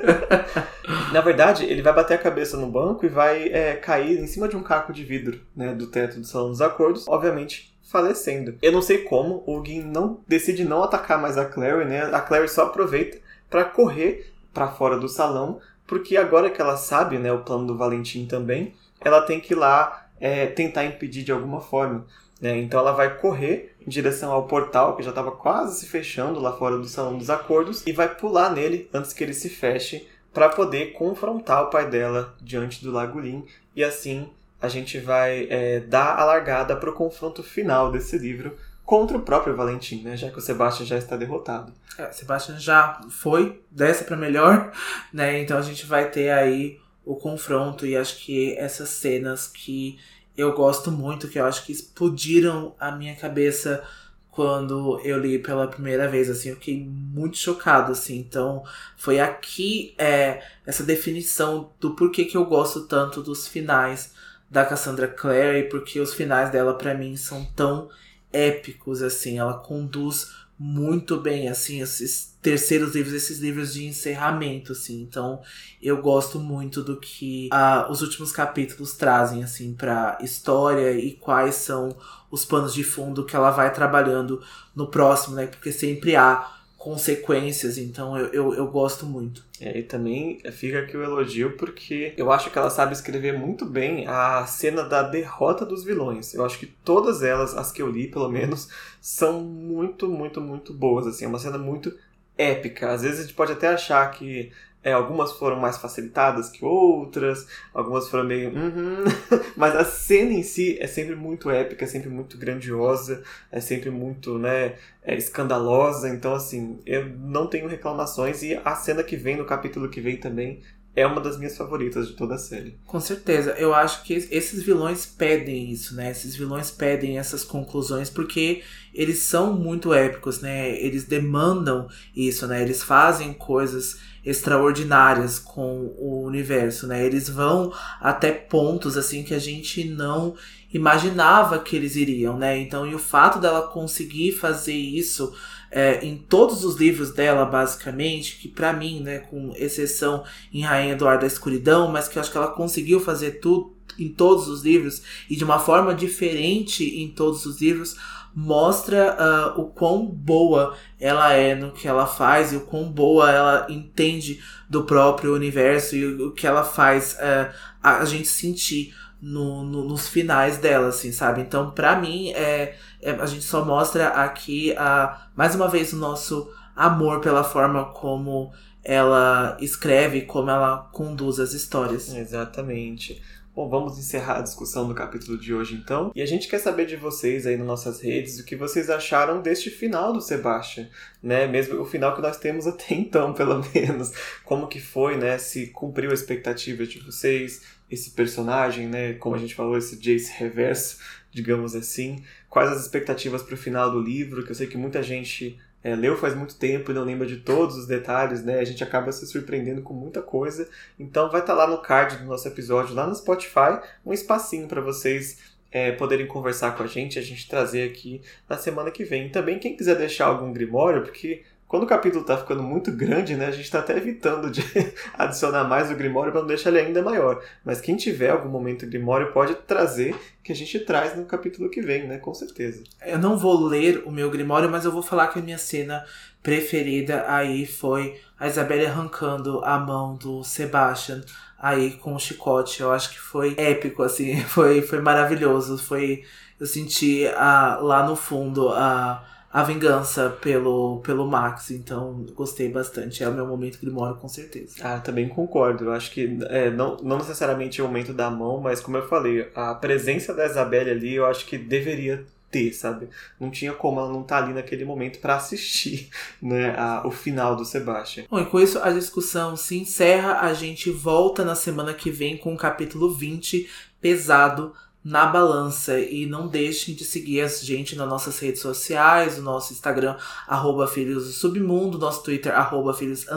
Na verdade, ele vai bater a cabeça no banco e vai é, cair em cima de um caco de vidro, né, do teto do Salão dos Acordos, obviamente falecendo. Eu não sei como, o Gin não decide não atacar mais a Clary, né? A Clary só aproveita para correr para fora do salão, porque agora que ela sabe, né, o plano do Valentim também, ela tem que ir lá é, tentar impedir de alguma forma. Né? Então ela vai correr em direção ao portal, que já estava quase se fechando lá fora do Salão dos Acordos, e vai pular nele antes que ele se feche para poder confrontar o pai dela diante do Lagulin e assim a gente vai é, dar a largada para o confronto final desse livro contra o próprio Valentim, né? Já que o Sebastian já está derrotado. É, Sebastian já foi dessa para melhor, né? Então a gente vai ter aí o confronto e acho que essas cenas que eu gosto muito, que eu acho que explodiram a minha cabeça quando eu li pela primeira vez, assim, eu fiquei muito chocado, assim. Então, foi aqui é, essa definição do porquê que eu gosto tanto dos finais da Cassandra Clare, porque os finais dela para mim são tão épicos assim, ela conduz muito bem assim esses terceiros livros, esses livros de encerramento assim. Então, eu gosto muito do que uh, os últimos capítulos trazem assim para história e quais são os panos de fundo que ela vai trabalhando no próximo, né? Porque sempre há consequências, então eu, eu, eu gosto muito. É, e também fica aqui o elogio porque eu acho que ela sabe escrever muito bem a cena da derrota dos vilões. Eu acho que todas elas, as que eu li pelo menos, são muito, muito, muito boas. Assim, é uma cena muito épica. Às vezes a gente pode até achar que é, algumas foram mais facilitadas que outras, algumas foram meio. Uhum. Mas a cena em si é sempre muito épica, é sempre muito grandiosa, é sempre muito né, é escandalosa. Então, assim, eu não tenho reclamações. E a cena que vem no capítulo que vem também é uma das minhas favoritas de toda a série. Com certeza. Eu acho que esses vilões pedem isso, né? Esses vilões pedem essas conclusões porque eles são muito épicos, né? Eles demandam isso, né? Eles fazem coisas extraordinárias com o universo, né? Eles vão até pontos assim que a gente não imaginava que eles iriam, né? Então, e o fato dela conseguir fazer isso é, em todos os livros dela, basicamente, que para mim, né, com exceção em Rainha do Ar da Escuridão, mas que eu acho que ela conseguiu fazer tudo em todos os livros e de uma forma diferente em todos os livros, mostra uh, o quão boa ela é no que ela faz e o quão boa ela entende do próprio universo e o, que ela faz uh, a, gente sentir no, no, nos finais dela, assim, sabe? Então, para mim, é, é, a gente só mostra aqui, a, mais uma vez, o nosso amor pela forma como ela escreve, como ela conduz as histórias. Exatamente. Bom, vamos encerrar a discussão do capítulo de hoje então. E a gente quer saber de vocês aí nas nossas redes o que vocês acharam deste final do Sebastian, né? Mesmo o final que nós temos até então, pelo menos. Como que foi, né? Se cumpriu a expectativa de vocês, esse personagem, né? Como a gente falou, esse Jace reverso, digamos assim. Quais as expectativas para o final do livro? Que eu sei que muita gente é, leu faz muito tempo e não lembra de todos os detalhes, né? A gente acaba se surpreendendo com muita coisa. Então vai estar tá lá no card do nosso episódio, lá no Spotify, um espacinho para vocês é, poderem conversar com a gente, a gente trazer aqui na semana que vem. Também quem quiser deixar algum grimório, porque quando o capítulo está ficando muito grande, né, a gente está até evitando de adicionar mais o Grimório para não deixar ele ainda maior. Mas quem tiver algum momento Grimório pode trazer, que a gente traz no capítulo que vem, né, com certeza. Eu não vou ler o meu Grimório, mas eu vou falar que a minha cena preferida aí foi a Isabelle arrancando a mão do Sebastian aí com o chicote. Eu acho que foi épico, assim, foi, foi maravilhoso. Foi. Eu senti a, lá no fundo a a vingança pelo, pelo Max, então gostei bastante. É o meu momento Grimório, com certeza. Ah, também concordo. Eu acho que é, não, não necessariamente o momento da mão, mas como eu falei, a presença da Isabelle ali eu acho que deveria ter, sabe? Não tinha como ela não estar tá ali naquele momento para assistir né, a, o final do Sebastian. Bom, e com isso a discussão se encerra. A gente volta na semana que vem com o capítulo 20, pesado na balança. E não deixem de seguir a gente nas nossas redes sociais, o nosso Instagram, arroba Filhos do Submundo, nosso Twitter, arroba Filhos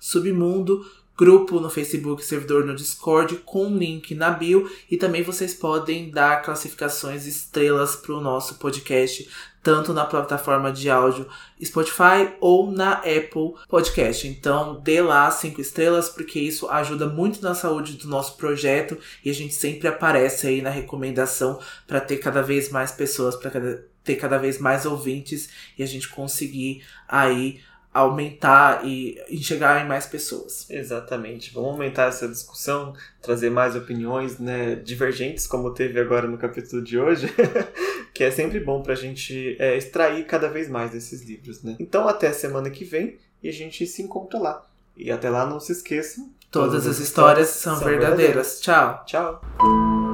Submundo. Grupo no Facebook, servidor no Discord, com link na bio. E também vocês podem dar classificações estrelas para o nosso podcast, tanto na plataforma de áudio Spotify ou na Apple Podcast. Então, dê lá cinco estrelas, porque isso ajuda muito na saúde do nosso projeto e a gente sempre aparece aí na recomendação para ter cada vez mais pessoas, para ter cada vez mais ouvintes e a gente conseguir aí aumentar e, e chegar em mais pessoas. Exatamente. Vamos aumentar essa discussão, trazer mais opiniões né, divergentes, como teve agora no capítulo de hoje, que é sempre bom para a gente é, extrair cada vez mais desses livros. Né? Então, até semana que vem e a gente se encontra lá. E até lá, não se esqueçam. Todas, todas as histórias, histórias são, verdadeiras. verdadeiras. Tchau. Tchau.